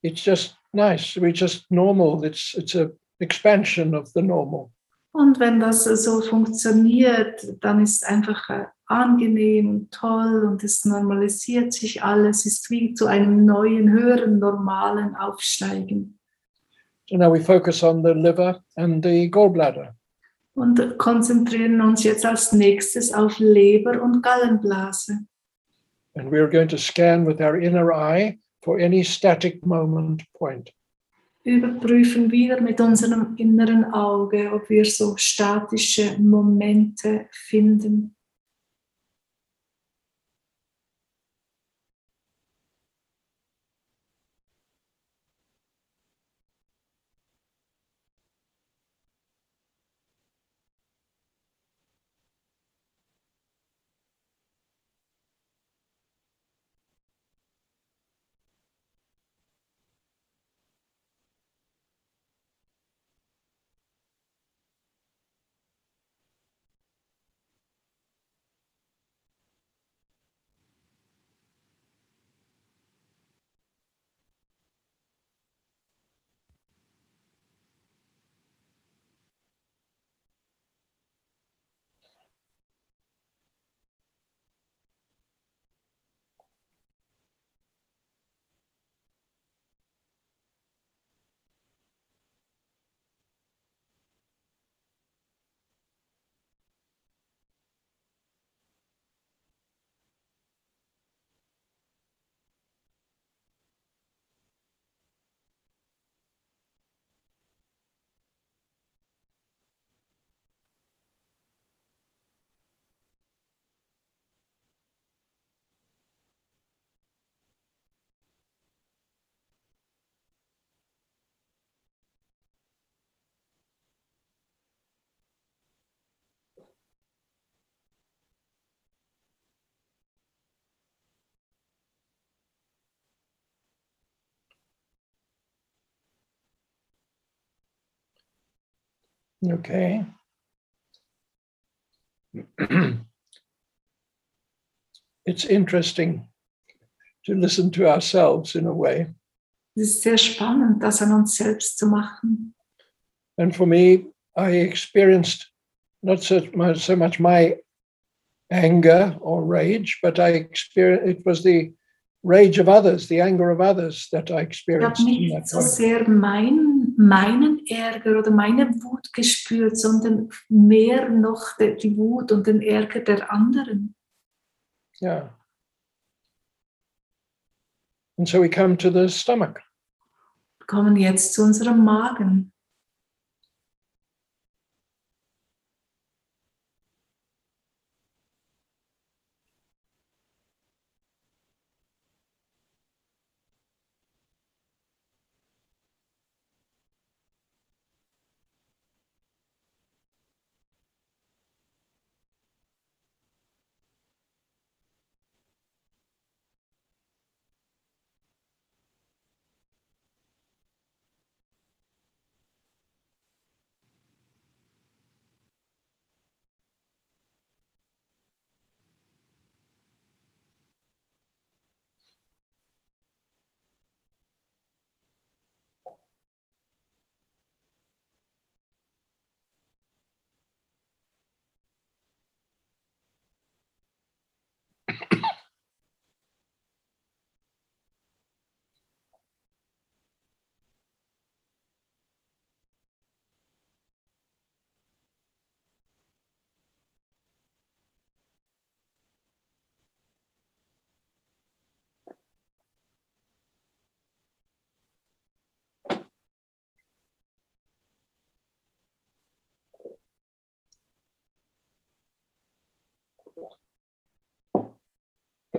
it's just nice. We just normal. It's it's a expansion of the normal. Und wenn das so funktioniert, dann ist einfach äh, angenehm und toll und es normalisiert sich alles, ist wie zu einem neuen, höheren, normalen Aufsteigen. So now we focus on the liver and the gallbladder. Und konzentrieren uns jetzt als nächstes auf Leber und Gallenblase. And we're going to scan with our inner eye for any static moment point. Überprüfen wir mit unserem inneren Auge, ob wir so statische Momente finden. Okay. it's interesting to listen to ourselves in a way. Es ist sehr spannend, das an uns selbst zu machen. And for me, I experienced not so much, so much my anger or rage, but I experienced it was the rage of others, the anger of others that I Ich habe experienced. nicht that so sehr mein, meinen Ärger oder meine Wut gespürt, sondern mehr noch die, Wut und den Ärger der anderen. Yeah. And so we come to the stomach. Wir kommen jetzt zu unserem Magen.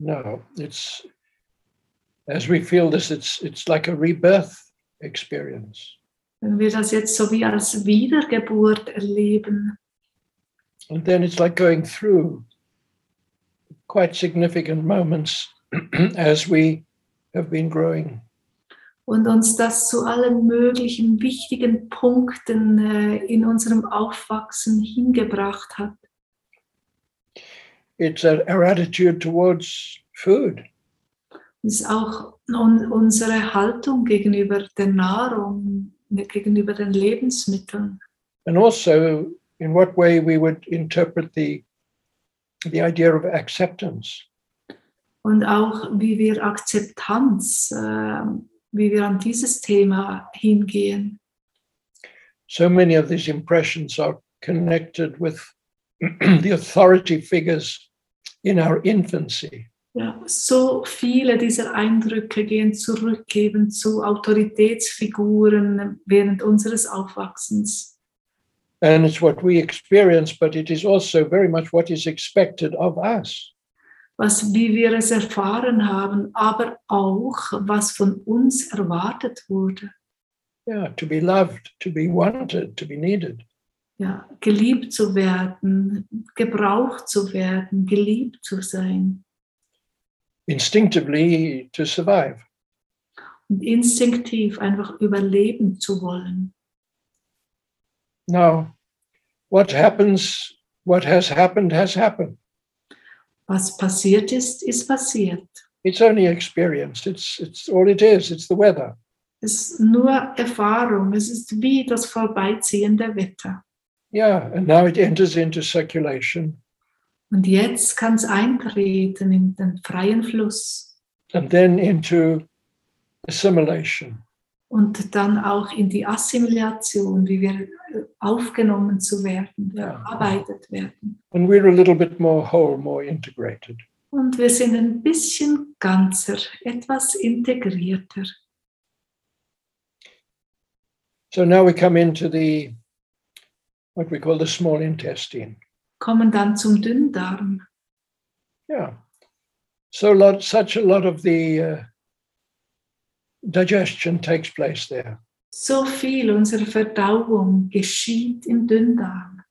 No, it's as we feel this, it's it's like a rebirth experience. Wenn wir das jetzt so wie als Wiedergeburt erleben, And then it's like going through quite significant moments as we have been growing. und uns das zu allen möglichen wichtigen Punkten äh, in unserem Aufwachsen hingebracht hat. It's a, our attitude towards food. Das ist auch un unsere Haltung gegenüber der Nahrung, gegenüber den Lebensmitteln. and also in what way we would interpret the the idea of acceptance Und auch wie wir Akzeptanz, äh, wie wir an dieses Thema hingehen. so many of these impressions are connected with the authority figures in our infancy Ja, so viele dieser Eindrücke gehen zurück eben zu Autoritätsfiguren während unseres Aufwachsens. and it's what we experience but it is also very much what is expected of us was, wie wir es erfahren haben, aber auch, was von uns erwartet wurde. yeah to be loved to be wanted to be needed Ja, geliebt zu werden, gebraucht zu werden, geliebt zu sein. Instinctively to survive. Und instinktiv einfach überleben zu wollen. now what happens what has happened has happened. Was passiert ist, ist passiert. it's only experience. It's it's all it is. It's the weather. Es ist nur Erfahrung, es ist wie das vorbeiziehende Wetter. Yeah and now it enters into circulation. Und jetzt kann es eintreten in den freien Fluss. And then into assimilation. Und dann auch in die Assimilation, wie wir äh, aufgenommen zu werden, verarbeitet werden. and we're a little bit more whole more integrated. Und wir sind ein bisschen ganzer, etwas integrierter. so now we come into the what we call the small intestine Kommen dann zum Dünndarm. yeah so lot such a lot of the uh, digestion takes place there So viel unserer Verdauung geschieht im Dünndarm.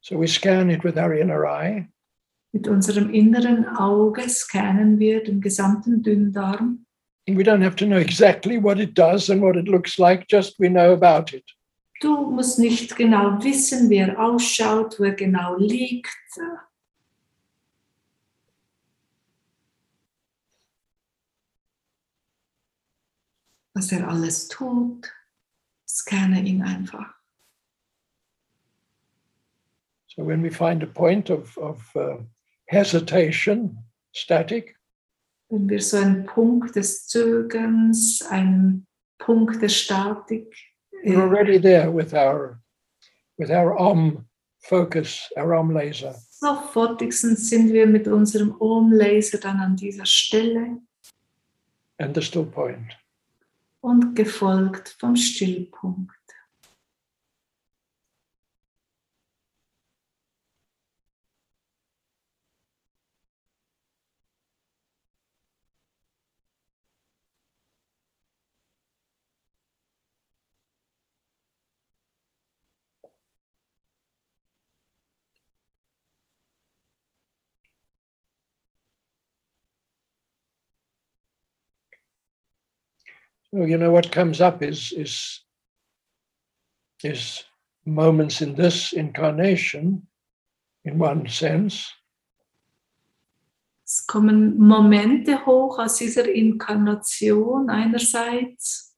so we scan it with our inner eye Mit unserem inneren Auge scannen wir den gesamten Dünndarm. We don't have to know exactly what it does and what it looks like just we know about it Du musst nicht genau wissen, wie er ausschaut, wo er genau liegt. Was er alles tut. Scanne ihn einfach. So when we find a point of, of uh, hesitation, static, Wenn wir so einen Punkt des Zögerns, einen Punkt der Statik, we're äh, already there with our with our Om focus, our Om laser. sofortigsten sind wir mit unserem Ohm-Laser dann an dieser Stelle and the still point. und gefolgt vom Stillpunkt. You know what comes up is is is moments in this incarnation, in one sense, Es kommen Momente hoch aus dieser Inkarnation einerseits.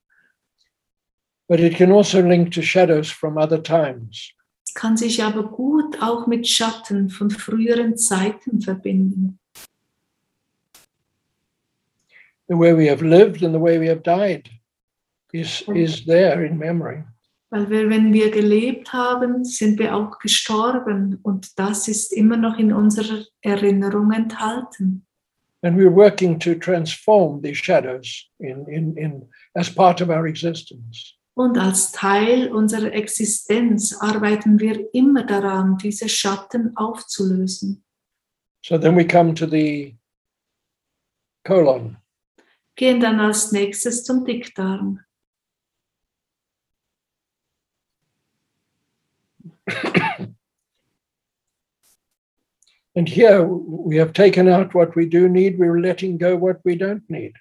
but it can also link to shadows from other times. Es kann sich aber gut auch mit Schatten von früheren Zeiten verbinden. The way we have lived and the way we have died is mm. is there in memory. Weil wir, wenn wir gelebt haben, sind wir auch gestorben und das ist immer noch in unserer Erinnerung enthalten. And we're working to transform these shadows in, in, in as part of our existence. Und als Teil unserer Existenz arbeiten wir immer daran, diese Schatten aufzulösen. So then we come to the colon. Gehen dann als nächstes zum Dickdarm. And here we have taken out what we do need, we're letting go what we don't need.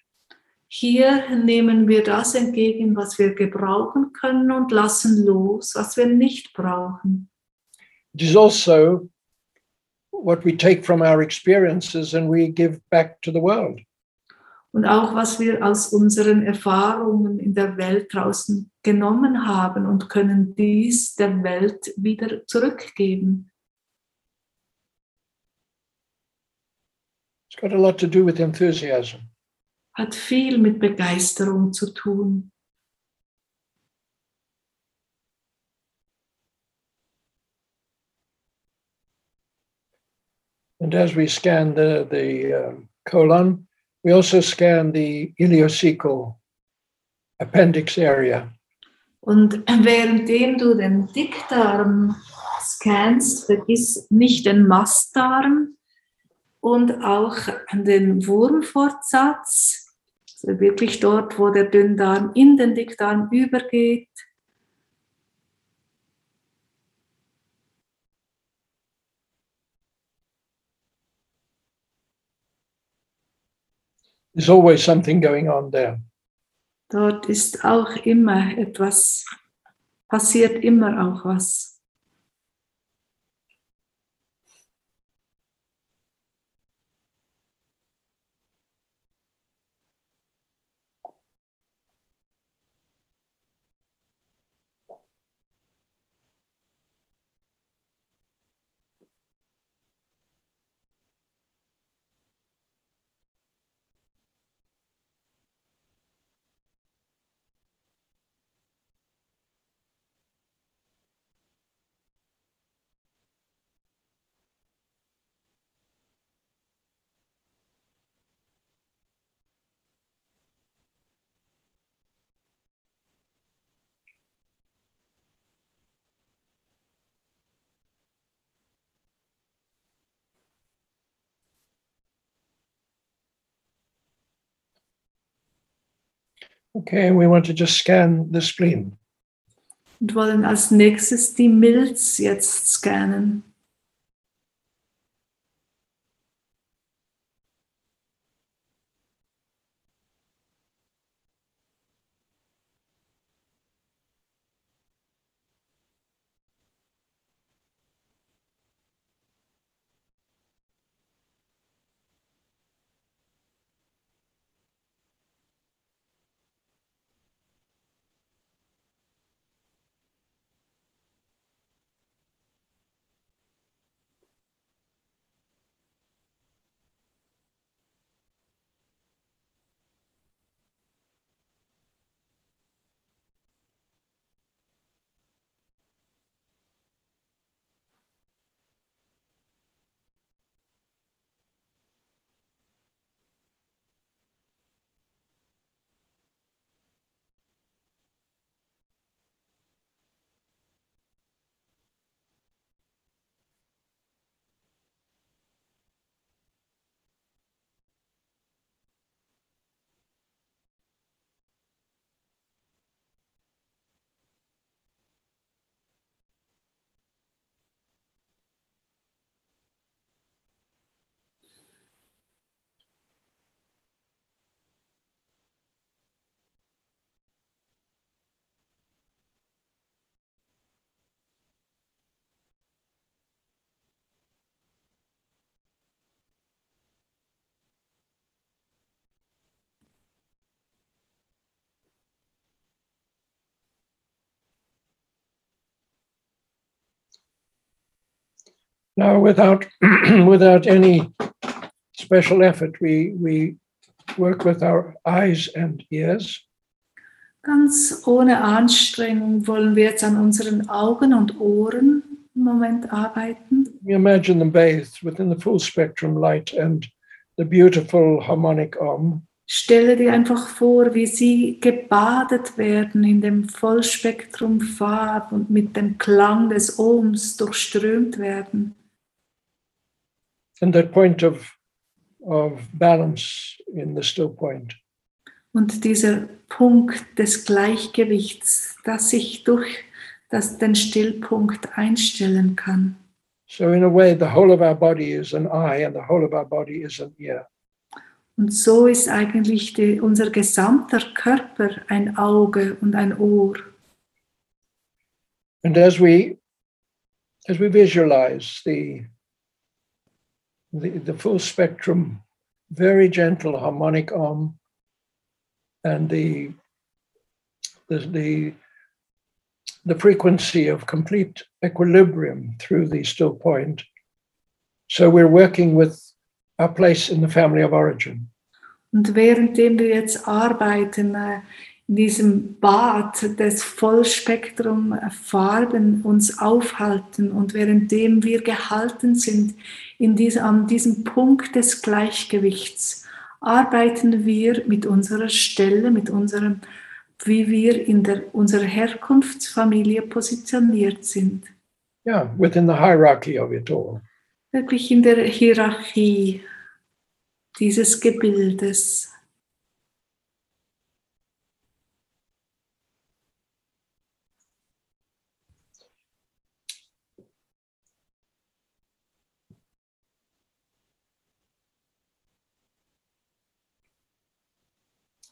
Hier nehmen wir das entgegen, was wir gebrauchen können und lassen los, was wir nicht brauchen. It is also what we take from our experiences and we give back to the world. Und auch was wir aus unseren Erfahrungen in der Welt draußen genommen haben und können dies der Welt wieder zurückgeben. It's got a lot to do with enthusiasm. Hat viel mit Begeisterung zu tun. And as we scan the, the um, colon, we also scan the ileocecal appendix area. Und währenddem du den Dickdarm scannst, vergiss nicht den Mastdarm und auch den Wurmfortsatz, also wirklich dort, wo der Dünndarm in den Dickdarm übergeht. There's always something going on there. Dort ist auch immer etwas, passiert immer auch was. Okay, we want to just scan the spleen. Und wollen als nächstes die Milz jetzt scannen. Now, without without any special effort, we we work with our eyes and ears. Ganz ohne Anstrengung wollen wir jetzt an unseren Augen und Ohren im Moment arbeiten. We imagine them bathed within the full spectrum light and the beautiful harmonic Om. Stelle dir einfach vor, wie sie gebadet werden in dem Vollspektrum Farb und mit dem Klang des Ohms durchströmt werden. And that point of of balance in the still point. Und dieser Punkt des Gleichgewichts, das sich durch das, den Stillpunkt einstellen kann. So in a way, the whole of our body is an eye, and the whole of our body is an ear. Und so ist eigentlich die, unser gesamter Körper ein Auge und ein Ohr. And as we as we visualize the the, the full spectrum, very gentle harmonic Om, and the the the the frequency of complete equilibrium through the still point. So we're working with our place in the family of origin. Und währenddem wir jetzt arbeiten, äh, in diesem Bad des Vollspektrum äh, Farben uns aufhalten und währenddem wir gehalten sind in diesem, an diesem Punkt des Gleichgewichts, arbeiten wir mit unserer Stelle, mit unserem, wie wir in der, unserer Herkunftsfamilie positioniert sind. Yeah, within the hierarchy of it all. Wirklich in der Hierarchie dieses Gebildes.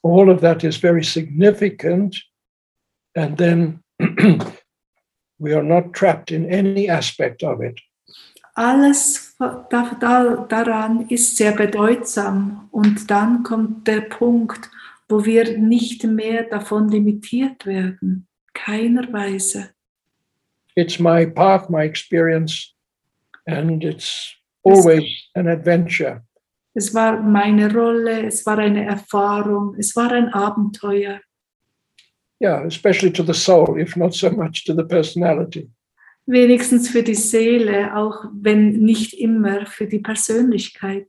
All of that is very significant. And then we are not trapped in any aspect of it. Alles da, da, daran ist sehr bedeutsam und dann kommt der Punkt, wo wir nicht mehr davon limitiert werden. Keiner Weise. It's my path, my experience, and it's always an adventure. Es war meine Rolle, es war eine Erfahrung, es war ein Abenteuer. Yeah, especially to the soul, if not so much to the personality. Wenigstens für die Seele, auch wenn nicht immer für die Persönlichkeit.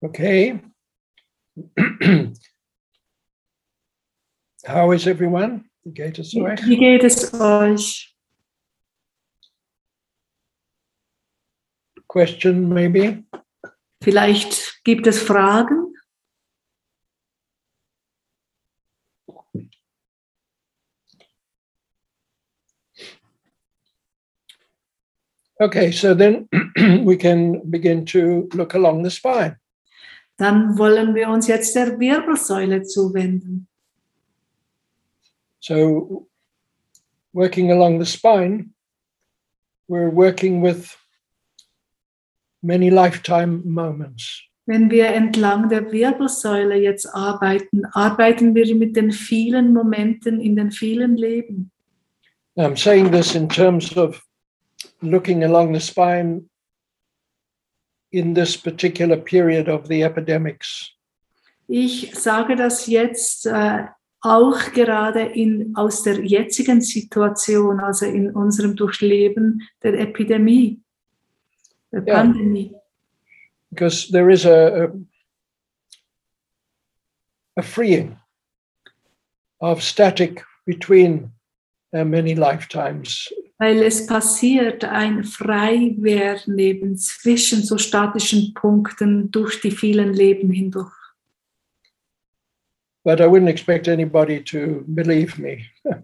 Okay. How is everyone? Geht es euch? Wie geht es euch? Question maybe? Vielleicht gibt es Fragen? Okay, so then we can begin to look along the spine. Dann wollen wir uns jetzt der Wirbelsäule zuwenden. So, working along the spine, we're working with many lifetime moments. Wenn wir entlang der Wirbelsäule jetzt arbeiten, arbeiten wir mit den vielen Momenten in den vielen Leben. I'm saying this in terms of looking along the spine in this particular period of the epidemics. Ich sage das jetzt äh, auch gerade in, aus der jetzigen Situation, also in unserem Durchleben der Epidemie, der Ja. Pandemie. because there is a, a, a freeing of static between uh, many lifetimes. Weil es passiert ein Freiwerden eben zwischen so statischen Punkten durch die vielen Leben hindurch. but I wouldn't expect anybody to believe me.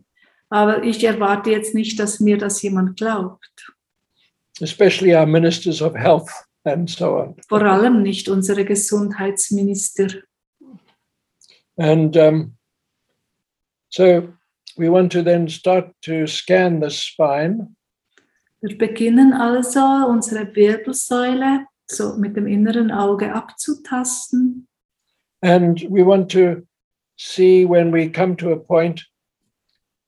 Aber ich erwarte jetzt nicht, dass mir das jemand glaubt. especially our ministers of health and so on. Vor allem nicht unsere Gesundheitsminister. And um, so we want to then start to scan the spine Wir beginnen also unsere Wirbelsäule so mit dem inneren Auge abzutasten. and we want to see when we come to a point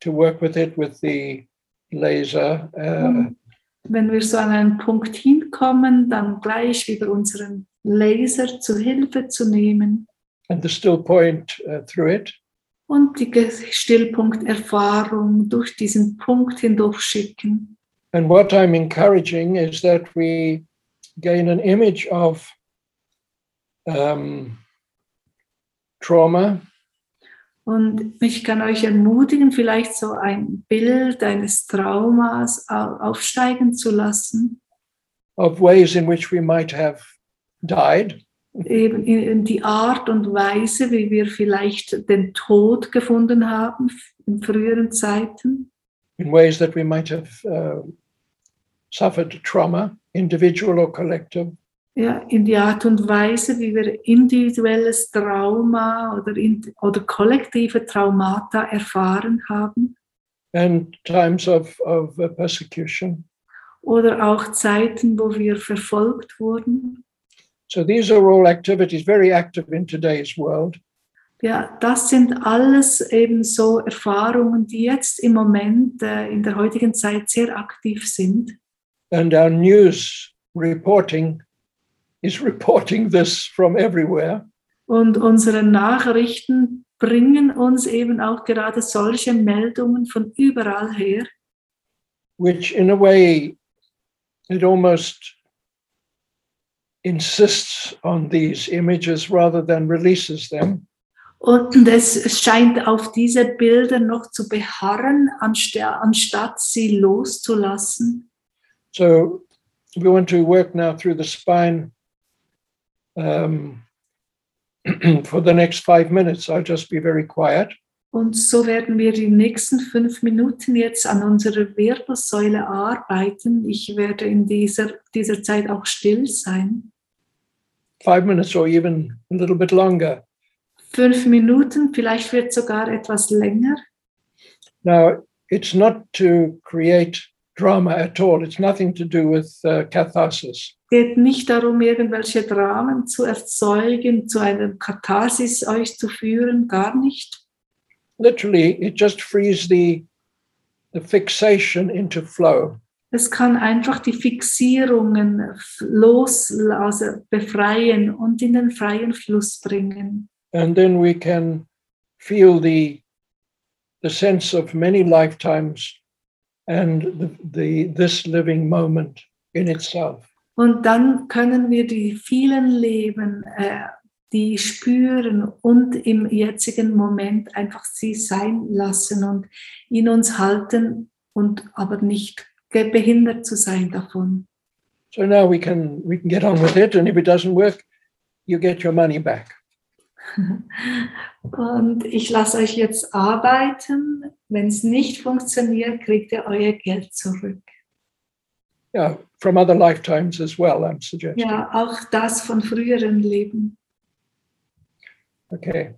to work with it with the laser. Uh, wenn wir so an einen Punkt hinkommen, dann gleich wieder unseren Laser zu Hilfe zu nehmen and the still point uh, through it. Und die Stillpunkterfahrung durch diesen Punkt hindurch schicken. And what I'm encouraging is that we gain an image of um, trauma. Und ich kann euch ermutigen, vielleicht so ein Bild eines Traumas au- aufsteigen zu lassen, of ways in which we might have died eben die Art und Weise, wie wir vielleicht den Tod gefunden haben in früheren Zeiten, in ways that we might have uh, suffered trauma, individual or collective, ja, in die Art und Weise, wie wir individuelles Trauma oder, in, oder kollektive Traumata erfahren haben and times of, of persecution. oder auch Zeiten, wo wir verfolgt wurden. So these are all activities very active in today's world. Ja, das sind alles eben so Erfahrungen, die jetzt im Moment äh, in der heutigen Zeit sehr aktiv sind. And our news reporting is reporting this from everywhere. Und unsere Nachrichten bringen uns eben auch gerade solche Meldungen von überall her, which in a way it almost insists on these images rather than releases them. Und es scheint auf diese Bilder noch zu beharren, ansta- anstatt sie loszulassen. So we want to work now through the spine um, for the next five minutes. I'll just be very quiet. Und so werden wir die nächsten fünf Minuten jetzt an unserer Wirbelsäule arbeiten. Ich werde in dieser, dieser Zeit auch still sein. Five minutes or even a little bit longer. Fünf Minuten, vielleicht wird sogar etwas länger. Now, it's not to create drama at all. It's nothing to do with uh, catharsis. geht nicht darum, irgendwelche Dramen zu erzeugen, zu einem Katharsis euch zu führen, gar nicht. Literally, it just frees the, the fixation into flow. Es kann einfach die Fixierungen loslassen, also befreien und in den freien Fluss bringen. And then we can feel the, the sense of many lifetimes and the, the, this living moment in itself. Und dann können wir die vielen Leben, äh, die spüren und im jetzigen Moment einfach sie sein lassen und in uns halten und aber nicht behindert zu sein davon. So now we can we can get on with it, and if it doesn't work, you get your money back. Und ich lasse euch jetzt arbeiten. Wenn es nicht funktioniert, kriegt ihr euer Geld zurück. Yeah, from other lifetimes as well. I'm suggesting. Ja, auch das von früheren Leben. Okay.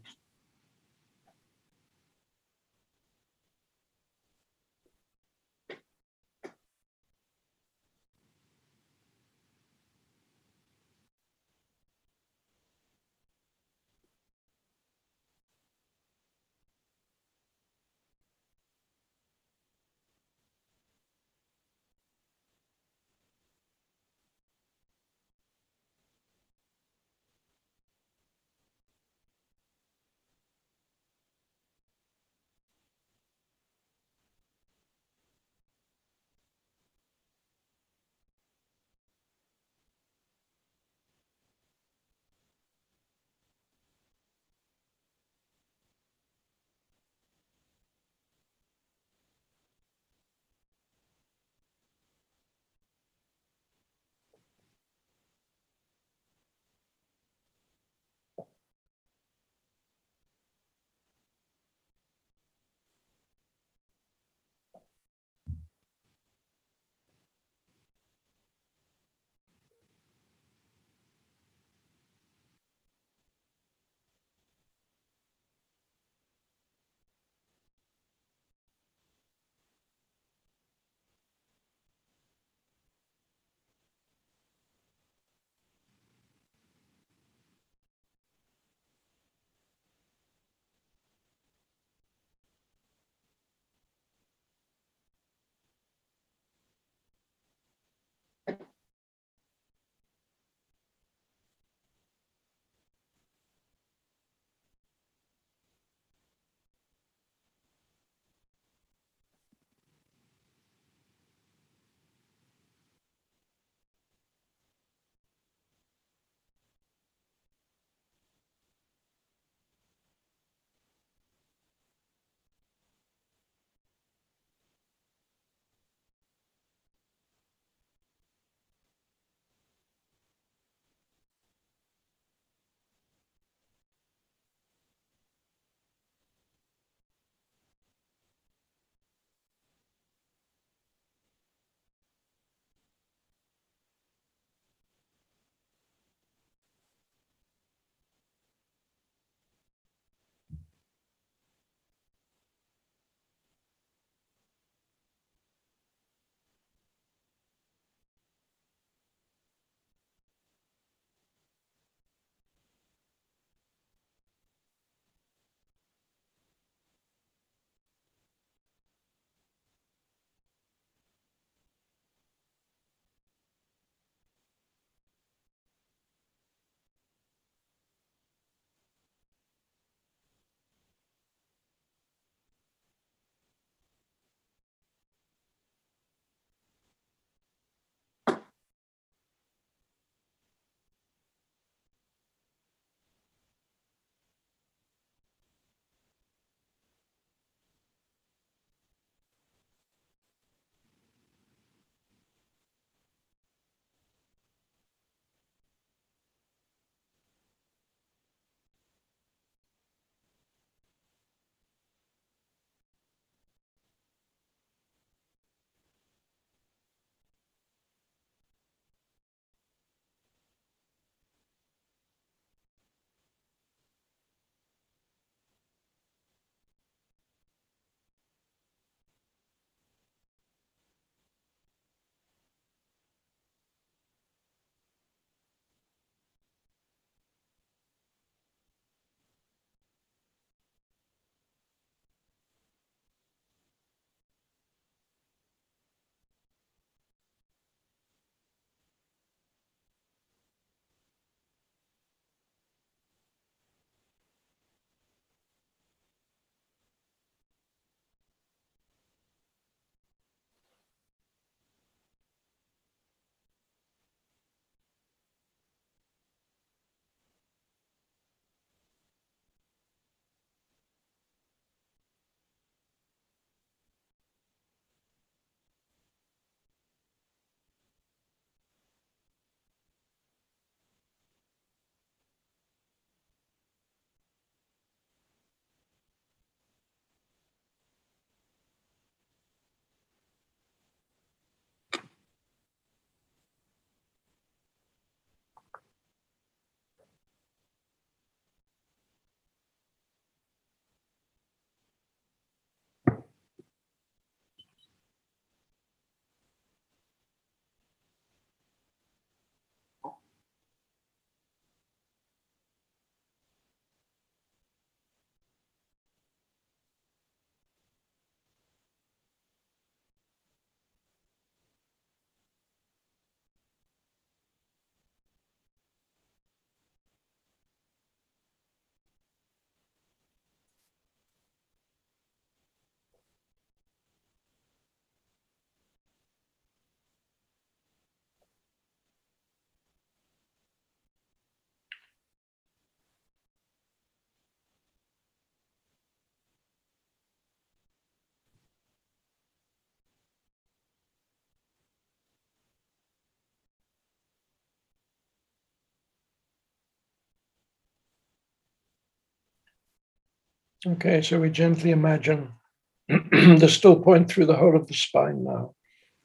Okay, so we gently imagine the still point through the whole of the spine now.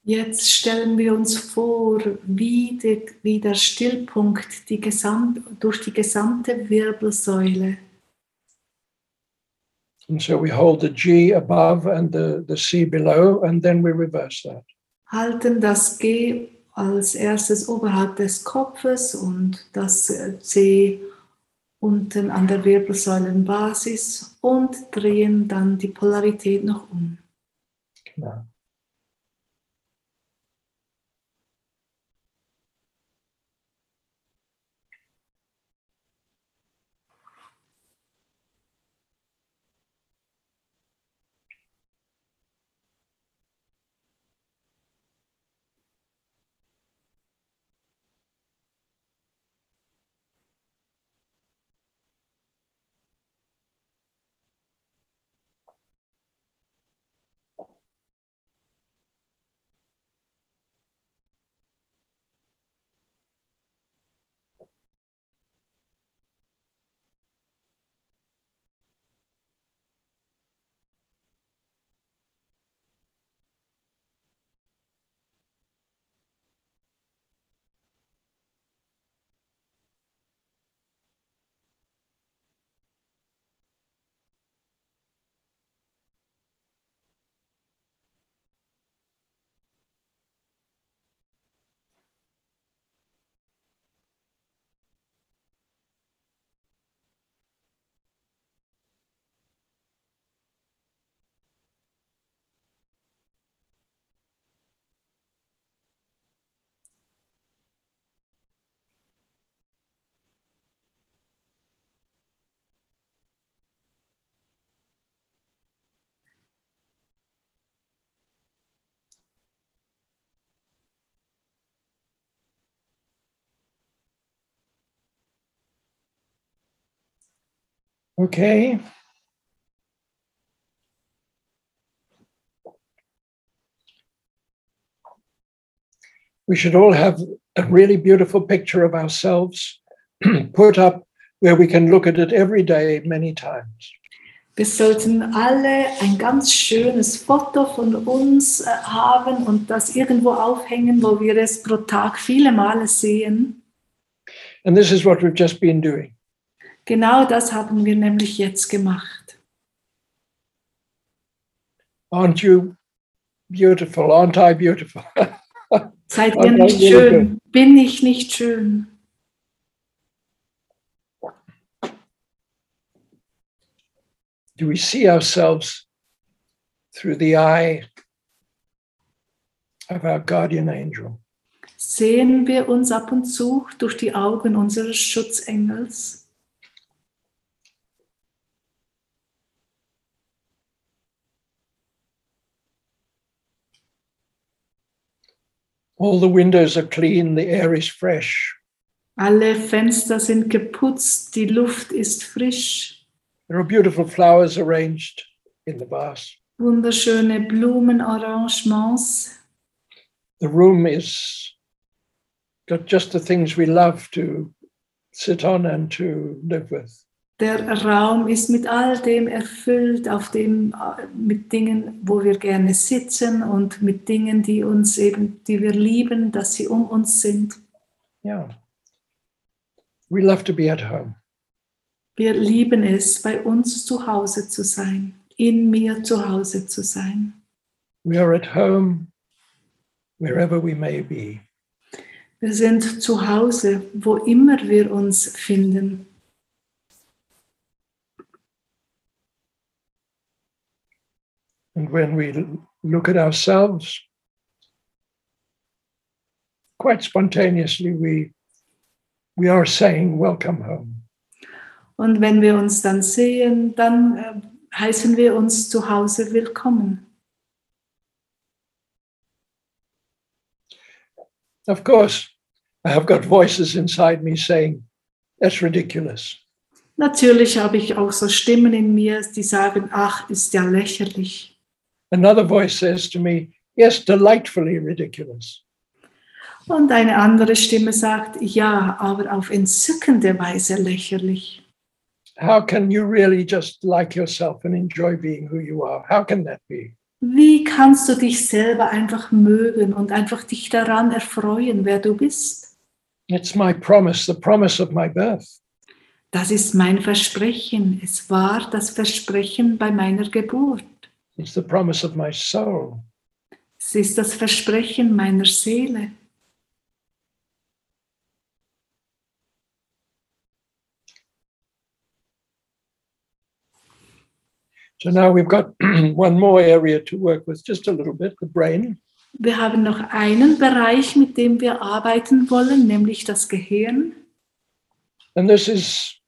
Jetzt stellen wir uns vor, wie, die, wie der Stillpunkt die Gesamt, durch die gesamte Wirbelsäule. And so we hold the G above and the, the C below, and then we reverse that. Halten das G als erstes oberhalb des Kopfes und das C unten an der Wirbelsäulenbasis und drehen dann die Polarität noch um. Genau. Okay. We should all have a really beautiful picture of ourselves put up where we can look at it every day, many times. Wir sollten alle ein ganz schönes Foto von uns äh, haben und das irgendwo aufhängen, wo wir es pro Tag viele Male sehen. And this is what we've just been doing. Genau das haben wir nämlich jetzt gemacht. Aren't you beautiful? Aren't I beautiful? Seid ihr nicht schön? Bin ich nicht schön? Do we see ourselves through the eye of our guardian angel? Sehen wir uns ab und zu durch die Augen unseres Schutzengels? All the windows are clean, the air is fresh. Alle Fenster sind geputzt, die Luft ist frisch, There are beautiful flowers arranged in the vase. wunderschöne Blumenarrangements. The room is got just the things we love to sit on and to live with. Der Raum ist mit all dem erfüllt, auf dem, äh, mit Dingen, wo wir gerne sitzen und mit Dingen, die uns eben, die wir lieben, dass sie um uns sind. Yeah. We love to be at home. Wir lieben es, bei uns zu Hause zu sein, in mir zu Hause zu sein. We are at home wherever we may be. Wir sind zu Hause, wo immer wir uns finden. And when we look at ourselves, quite spontaneously, we, we are saying, Welcome home. Und wenn wir uns dann sehen, dann äh, heißen wir uns zu Hause willkommen. Of course, I have got voices inside me saying, That's ridiculous. Natürlich habe ich auch so Stimmen in mir, die sagen, ach, ist ja lächerlich. Another voice says to me, Yes, delightfully ridiculous. Und eine andere Stimme sagt, ja, aber auf entzückende Weise lächerlich. how can you really just like yourself and enjoy being who you are? How can that be? Wie kannst du dich selber einfach mögen und einfach dich daran erfreuen, wer du bist? It's my promise, the promise of my birth. Das ist mein Versprechen. Es war das Versprechen bei meiner Geburt. It's the promise of my soul. Es ist das Versprechen meiner Seele. So now we've got one more area to work with, just a little bit, the brain. Wir haben noch einen Bereich, mit dem wir arbeiten wollen, nämlich das Gehirn. And this is,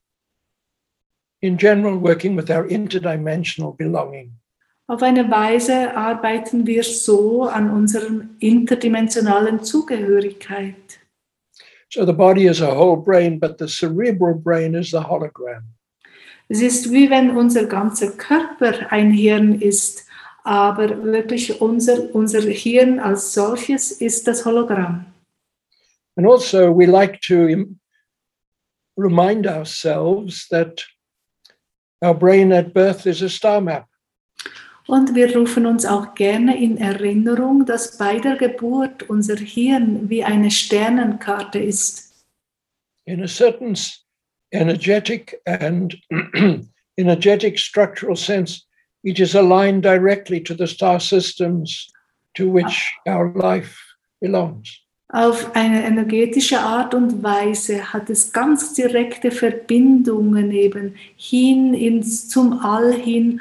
in general, working with our interdimensional belonging. Auf eine Weise arbeiten wir so an unserer interdimensionalen Zugehörigkeit. So the body is a whole brain, but the cerebral brain is the hologram. Es ist wie wenn unser ganzer Körper ein Hirn ist, aber wirklich unser, unser Hirn als solches ist das Hologramm. And also, we like to remind ourselves that our brain at birth is a star map. Und wir rufen uns auch gerne in Erinnerung, dass bei der Geburt unser Hirn wie eine Sternenkarte ist. in a certain energetic and energetic structural sense, it is aligned directly to the star systems to which our life belongs. Auf eine energetische Art und Weise hat es ganz direkte Verbindungen eben hin ins, zum All hin,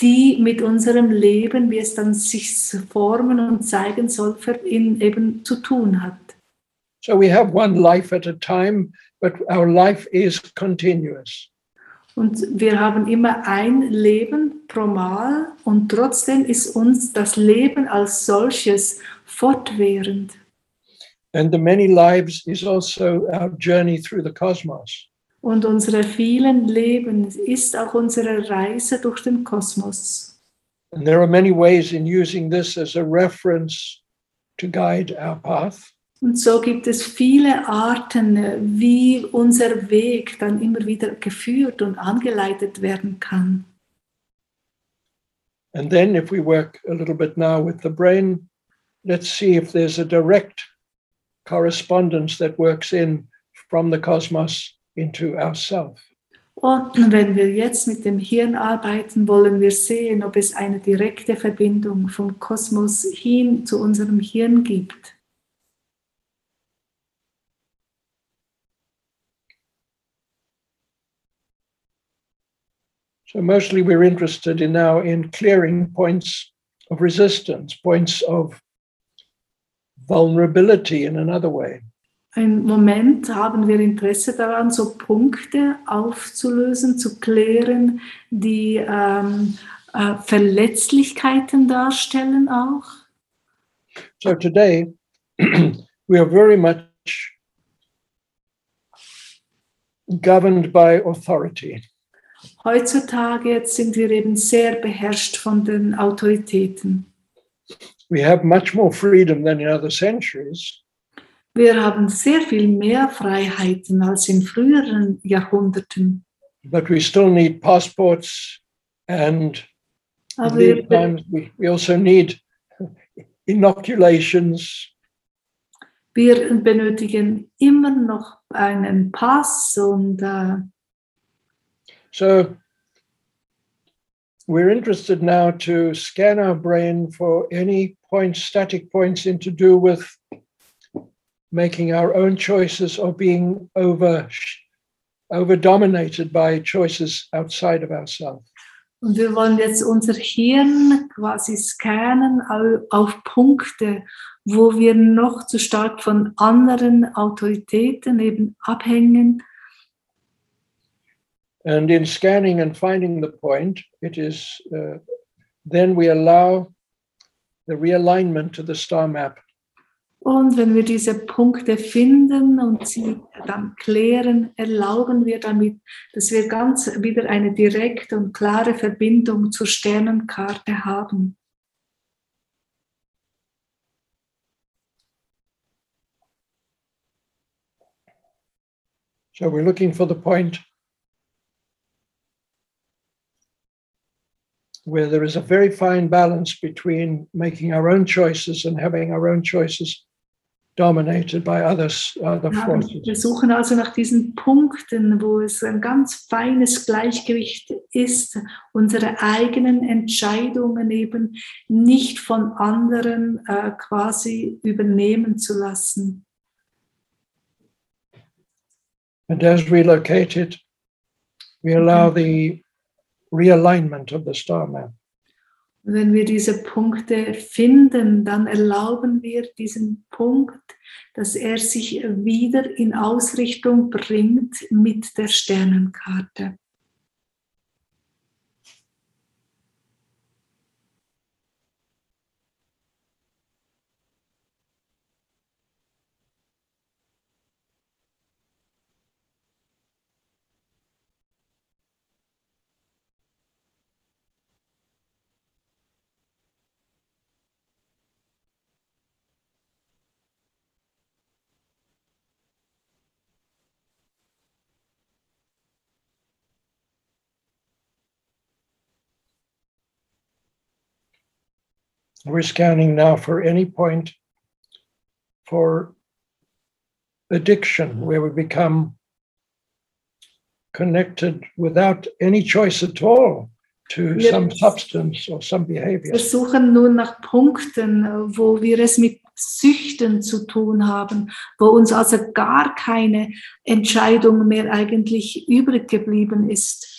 die mit unserem Leben, wie es dann sich formen und zeigen soll, in, eben zu tun hat. So we have one life at a time, but our life is continuous. Und wir haben immer ein Leben pro Mal und trotzdem ist uns das Leben als solches fortwährend. And the many lives is also our journey through the cosmos. Und unsere vielen Leben ist auch unsere Reise durch den Kosmos. And there are many ways in using this as a reference to guide our path. Und so gibt es viele Arten, wie unser Weg dann immer wieder geführt und angeleitet werden kann. And then, if we work a little bit now with the brain, let's see if there's a direct correspondence that works in from the cosmos into ourself. Oh, und wenn wir jetzt mit dem Hirn arbeiten, wollen wir sehen, ob es eine direkte Verbindung vom Kosmos hin zu unserem Hirn gibt. So, mostly we're interested in now in clearing points of resistance, points of vulnerability in another way. Im Moment haben wir Interesse daran, so Punkte aufzulösen, zu klären, die ähm, äh, Verletzlichkeiten darstellen auch. So, today we are very much governed by authority. Heutzutage jetzt sind wir eben sehr beherrscht von den Autoritäten. We have much more freedom than in other centuries, Wir haben sehr viel mehr Freiheiten als in früheren Jahrhunderten. but we still need passports and Aber times. We, we also need inoculations. wir benötigen immer noch einen Pass und äh, So we're interested now to scan our brain for any points, static points in to do with making our own choices or being over over dominated by choices outside of ourselves. Und wir wollen jetzt unser Hirn quasi scannen au- auf Punkte, wo wir noch zu stark von anderen Autoritäten eben abhängen. And in scanning and finding the point, it is uh, then we allow the realignment to the star map. Und wenn wir diese Punkte finden und sie dann klären, erlauben wir damit, dass wir ganz wieder eine direkte und klare Verbindung zur Sternenkarte haben. So we're looking for the point where there is a very fine balance between making our own choices and having our own choices dominated by others, other Ja, forces. wir suchen also nach diesen Punkten, wo es ein ganz feines Gleichgewicht ist, unsere eigenen Entscheidungen eben nicht von anderen äh, quasi übernehmen zu lassen. And as we locate it, we allow the realignment of the star map. Wenn wir diese Punkte finden, dann erlauben wir diesen Punkt, dass er sich wieder in Ausrichtung bringt mit der Sternenkarte. We're scanning now for any point for addiction where we become connected without any choice at all to Yes. some substance or some behavior. Wir suchen nun nach Punkten, wo wir es mit Süchten zu tun haben, wo uns also gar keine Entscheidung mehr eigentlich übrig geblieben ist.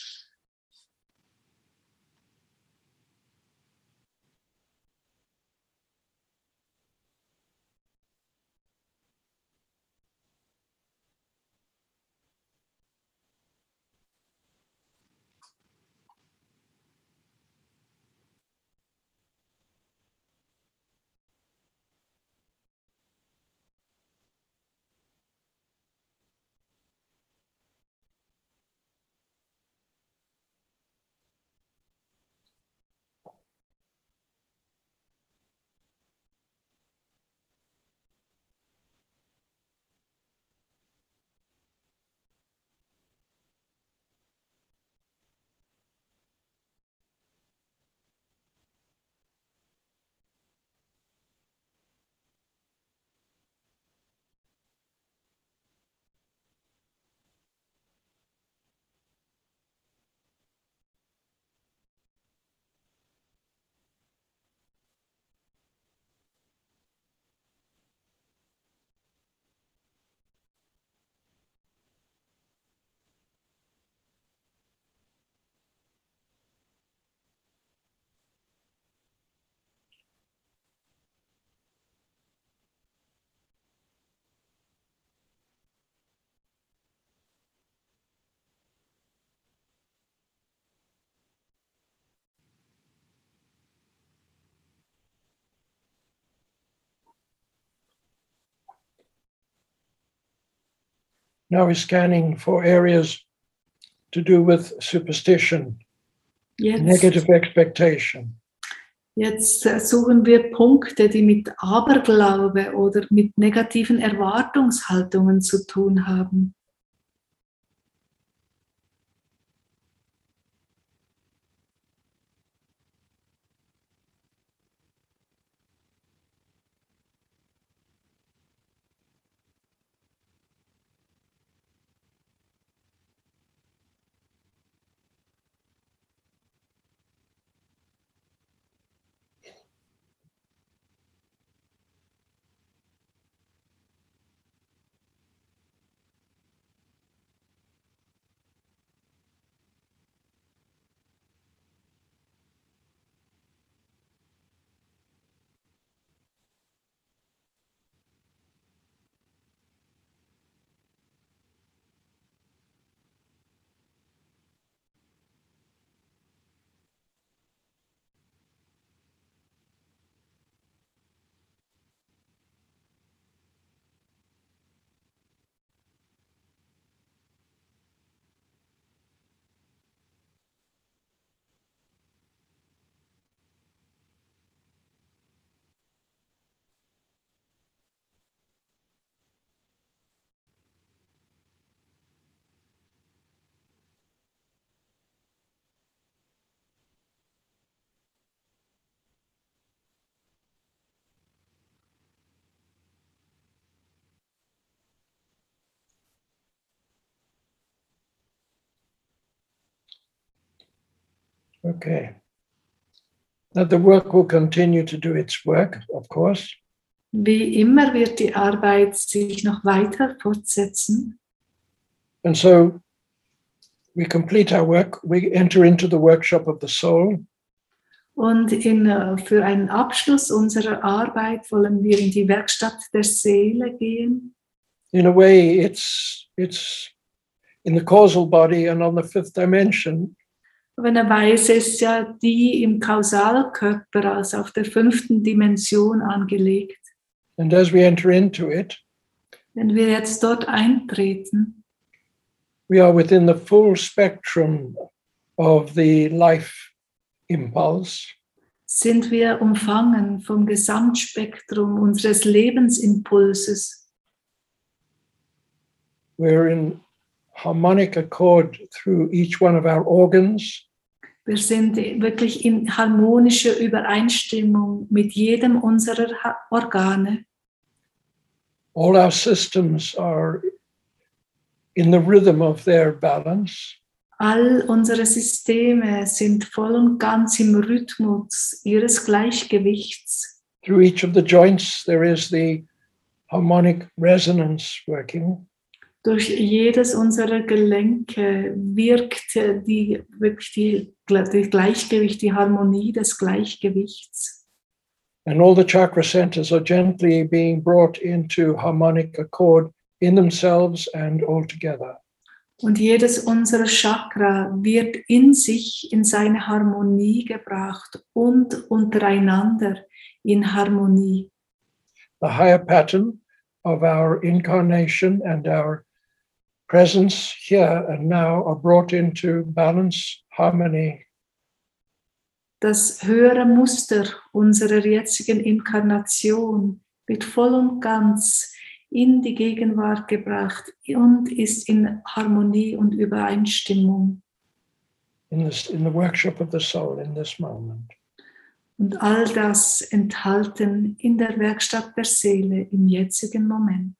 Now we're scanning for areas to do with superstition, Jetzt, negative expectation. jetzt äh, suchen wir Punkte, die mit Aberglaube oder mit negativen Erwartungshaltungen zu tun haben. Okay. That the work will continue to do its work, of course. Wie immer wird die Arbeit sich noch weiter fortsetzen. And so we complete our work, we enter into the workshop of the soul, Und in, äh, für einen Abschluss unserer Arbeit wollen wir in die Werkstatt der Seele gehen. in a way it's it's in the causal body and on the fifth dimension Auf eine Weise ist ja die im Kausalkörper, also auf der fünften Dimension angelegt. and as we enter into it Wenn wir jetzt dort eintreten, we are within the full spectrum of the life impulse sind wir umfangen vom Gesamtspektrum unseres Lebensimpulses. we're in harmonic accord through each one of our organs Wir sind wirklich in harmonischer Übereinstimmung mit jedem unserer Organe. all our systems are in the rhythm of their balance All unsere Systeme sind voll und ganz im Rhythmus ihres Gleichgewichts. through each of the joints there is the harmonic resonance working Durch jedes unserer Gelenke wirkt die, wirklich die, die Gleichgewicht, die Harmonie des Gleichgewichts. and all the chakra centers are gently being brought into harmonic accord in themselves and all together. Und jedes unserer Chakra wird in sich in seine Harmonie gebracht und untereinander in Harmonie. The higher pattern of our incarnation and our presence here and now are brought into balance, harmony, Das höhere Muster unserer jetzigen Inkarnation wird voll und ganz in die Gegenwart gebracht und ist in Harmonie und Übereinstimmung. in this in the workshop of the soul in this moment. Und all das enthalten in der Werkstatt der Seele im jetzigen Moment.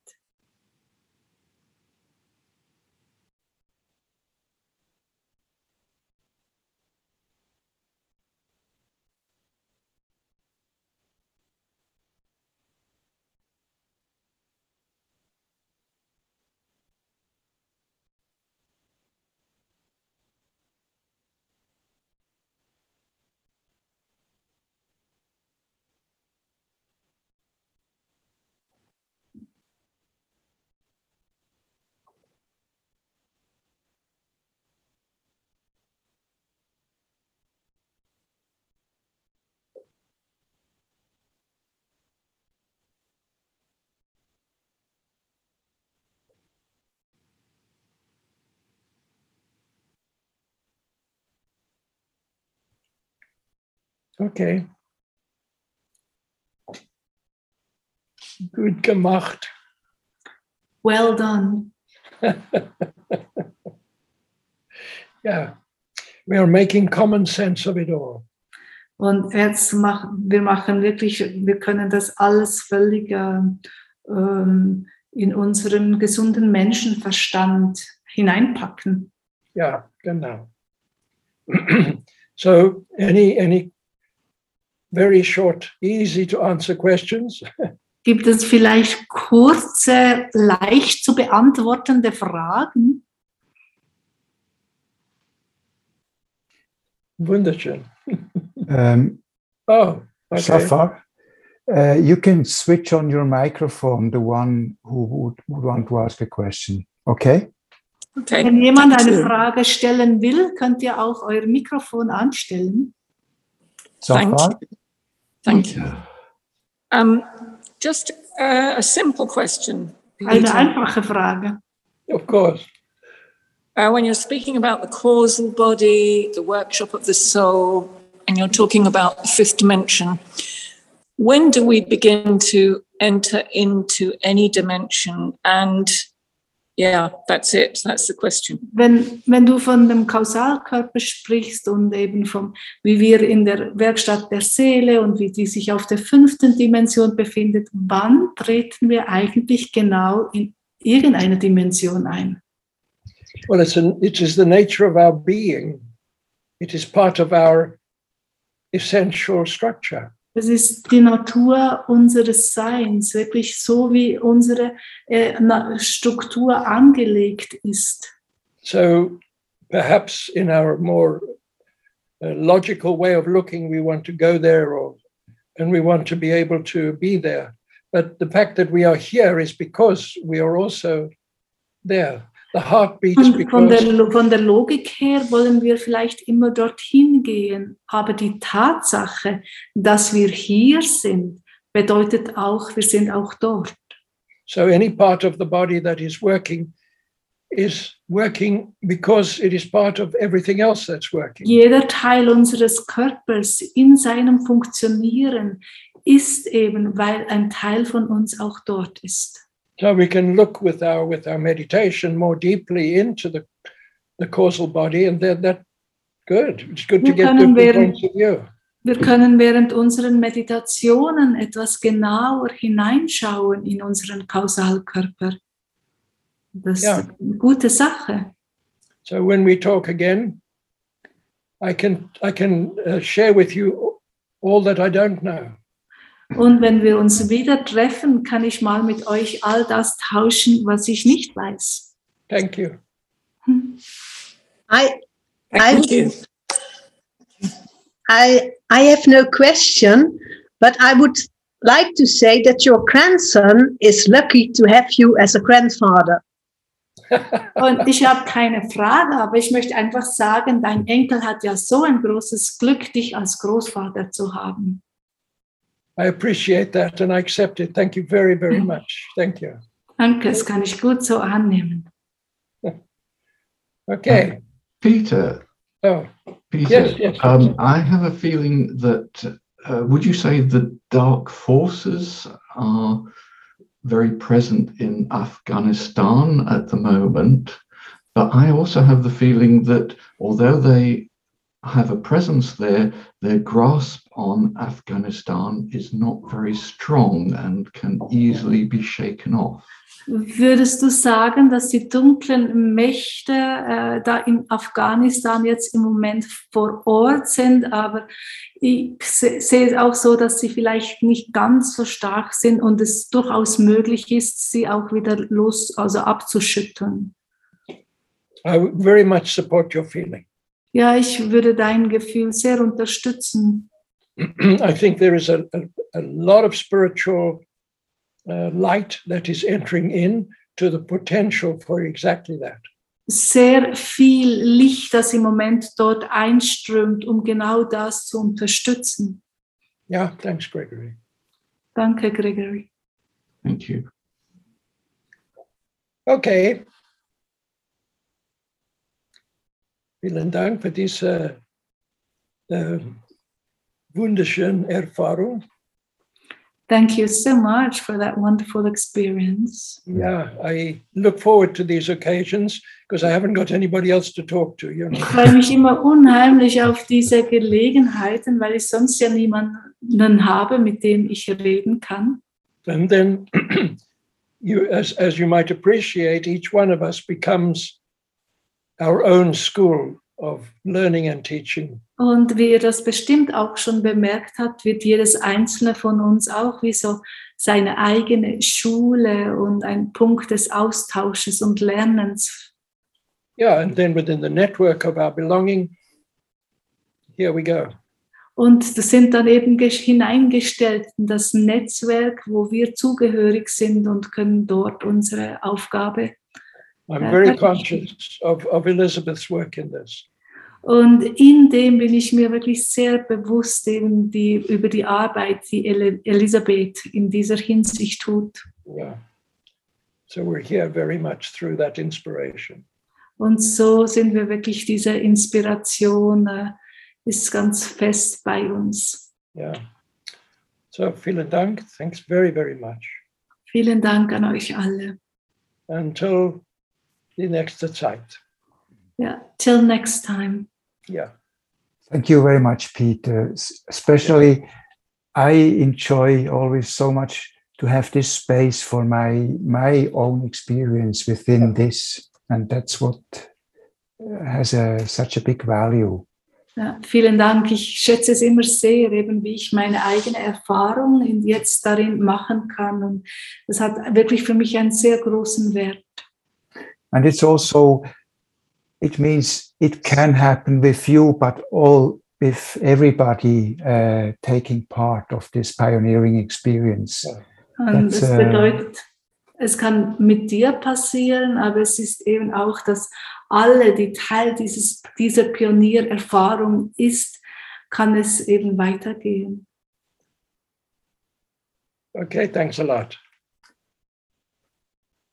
Okay. Gut gemacht. Well done. Yeah. We are making common sense of it all. Und jetzt machen wir machen wirklich, wir können das alles völlig ähm, ähm, in unseren gesunden Menschenverstand hineinpacken. Yeah, genau. so any any very short, easy to answer questions? Gibt es vielleicht kurze, leicht zu beantwortende Fragen? Wunderschön. Um, Oh, okay. Safar, uh, you can switch on your microphone, the one who would, would want to ask a question. Okay? Okay. Wenn jemand eine you. Frage stellen will, könnt ihr auch euer Mikrofon anstellen. Thank Safar? Thank you. Um, just uh, a simple question. Eine Peter. einfache Frage. Of course. Uh, when you're speaking about the causal body, the workshop of the soul, and you're talking about the fifth dimension, when do we begin to enter into any dimension? And yeah, that's it. That's the question. Wenn, wenn du von dem Kausalkörper sprichst und eben vom, wie wir in der Werkstatt der Seele und wie die sich auf der fünften Dimension befindet, wann treten wir eigentlich genau in irgendeine Dimension ein? Well, it's an, it is the nature of our being It is part of our essential structure. Es ist die Natur unseres Seins, wirklich so wie unsere äh, Struktur angelegt ist. So perhaps in our more uh, logical way of looking, we want to go there or and we want to be able to be there. But the fact that we are here is because we are also there. Von der, von der Logik her wollen wir vielleicht immer dorthin gehen, aber die Tatsache, dass wir hier sind, bedeutet auch, wir sind auch dort. so any part of the body that is working is working because it is part of everything else that's working. Jeder Teil unseres Körpers in seinem Funktionieren ist eben, weil ein Teil von uns auch dort ist. So we can look with our with our meditation more deeply into the the causal body, and then that good. It's good to get different während- points of view. Wir können während unseren Meditationen etwas genauer hineinschauen in unseren Kausalkörper. Das ist Ja. eine gute Sache. So when we talk again, I can I can uh, share with you all that I don't know. Und wenn wir uns wieder treffen, kann ich mal mit euch all das tauschen, was ich nicht weiß. Thank you. I, Thank you. I, I have no question, but I would like to say that your grandson is lucky to have you as a grandfather. Und ich habe keine Frage, aber ich möchte einfach sagen, dein Enkel hat ja so ein großes Glück, dich als Großvater zu haben. I appreciate that and I accept it. Thank you very, very much. Thank you. Danke, das kann ich gut so annehmen. Okay. Peter, Oh, Peter, Yes, yes, um, I have a feeling that uh, would you say the dark forces are very present in Afghanistan at the moment? But I also have the feeling that although they have a presence there, their grasp on Afghanistan is not very strong and can easily be shaken off. Würdest du sagen, dass die dunklen Mächte äh, da in Afghanistan jetzt im Moment vor Ort sind, aber ich se- sehe es auch so, dass sie vielleicht nicht ganz so stark sind und es durchaus möglich ist, sie auch wieder los, also abzuschütteln. I would very much support your feeling. Ja, ich würde dein Gefühl sehr unterstützen. I think there is a, a, a lot of spiritual uh, light that is entering in to the potential for exactly that. Sehr viel Licht, das im Moment dort einströmt, um genau das zu unterstützen. Yeah, thanks, Gregory. Danke, Gregory. Thank you. Okay. Vielen Dank für diese äh, wunderschöne Erfahrung. Thank you so much for that wonderful experience. Yeah, I look forward to these occasions because I haven't got anybody else to talk to, you know. Ich freue mich immer unheimlich auf diese Gelegenheiten, weil ich sonst ja niemanden habe, mit dem ich reden kann. And then you as as you might appreciate, each one of us becomes our own school of learning and teaching. Und wie ihr das bestimmt auch schon bemerkt habt, wird jedes einzelne von uns auch wie so seine eigene Schule und ein Punkt des Austausches und Lernens. Yeah, and then within the network of our belonging, here we go. Und das sind dann eben ges- hineingestellt in das Netzwerk, wo wir zugehörig sind und können dort unsere Aufgabe I'm very conscious of, of Elizabeth's work in this. Und in dem bin ich mir wirklich sehr bewusst eben die, über die Arbeit, die El Elisabeth in dieser Hinsicht tut. Yeah. So we're here very much through that inspiration. Und so sind wir wirklich, diese Inspiration äh, ist ganz fest bei uns. Yeah. So vielen Dank. Thanks very, very much. Vielen Dank an euch alle. Until die nächste Zeit. Ja, till next time. Yeah. Thank you very much, Peter. S- Especially, I enjoy always so much to have this space for my my own experience within this, and that's what uh, has a such a big value. Ja, vielen Dank. Ich schätze es immer sehr, eben wie ich meine eigene Erfahrung jetzt darin machen kann. Und das hat wirklich für mich einen sehr großen Wert. And it's also, it means it can happen with you, but all with everybody uh, taking part of this pioneering experience. Und es uh, bedeutet, es kann mit dir passieren, aber es ist eben auch, dass alle, die Teil dieses, dieser Pioniererfahrung ist, kann es eben weitergehen. Okay, thanks a lot.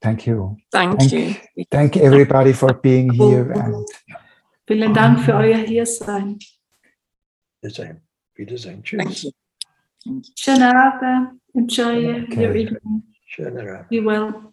Thank you. Thank, thank you. Thank everybody for being here. And Vielen Dank für euer Hiersein. Wiedersehen. Wiedersehen. Thank Tschüss. you. Schönen Abend. Enjoy Okay. your evening. Schöner Abend. Be well.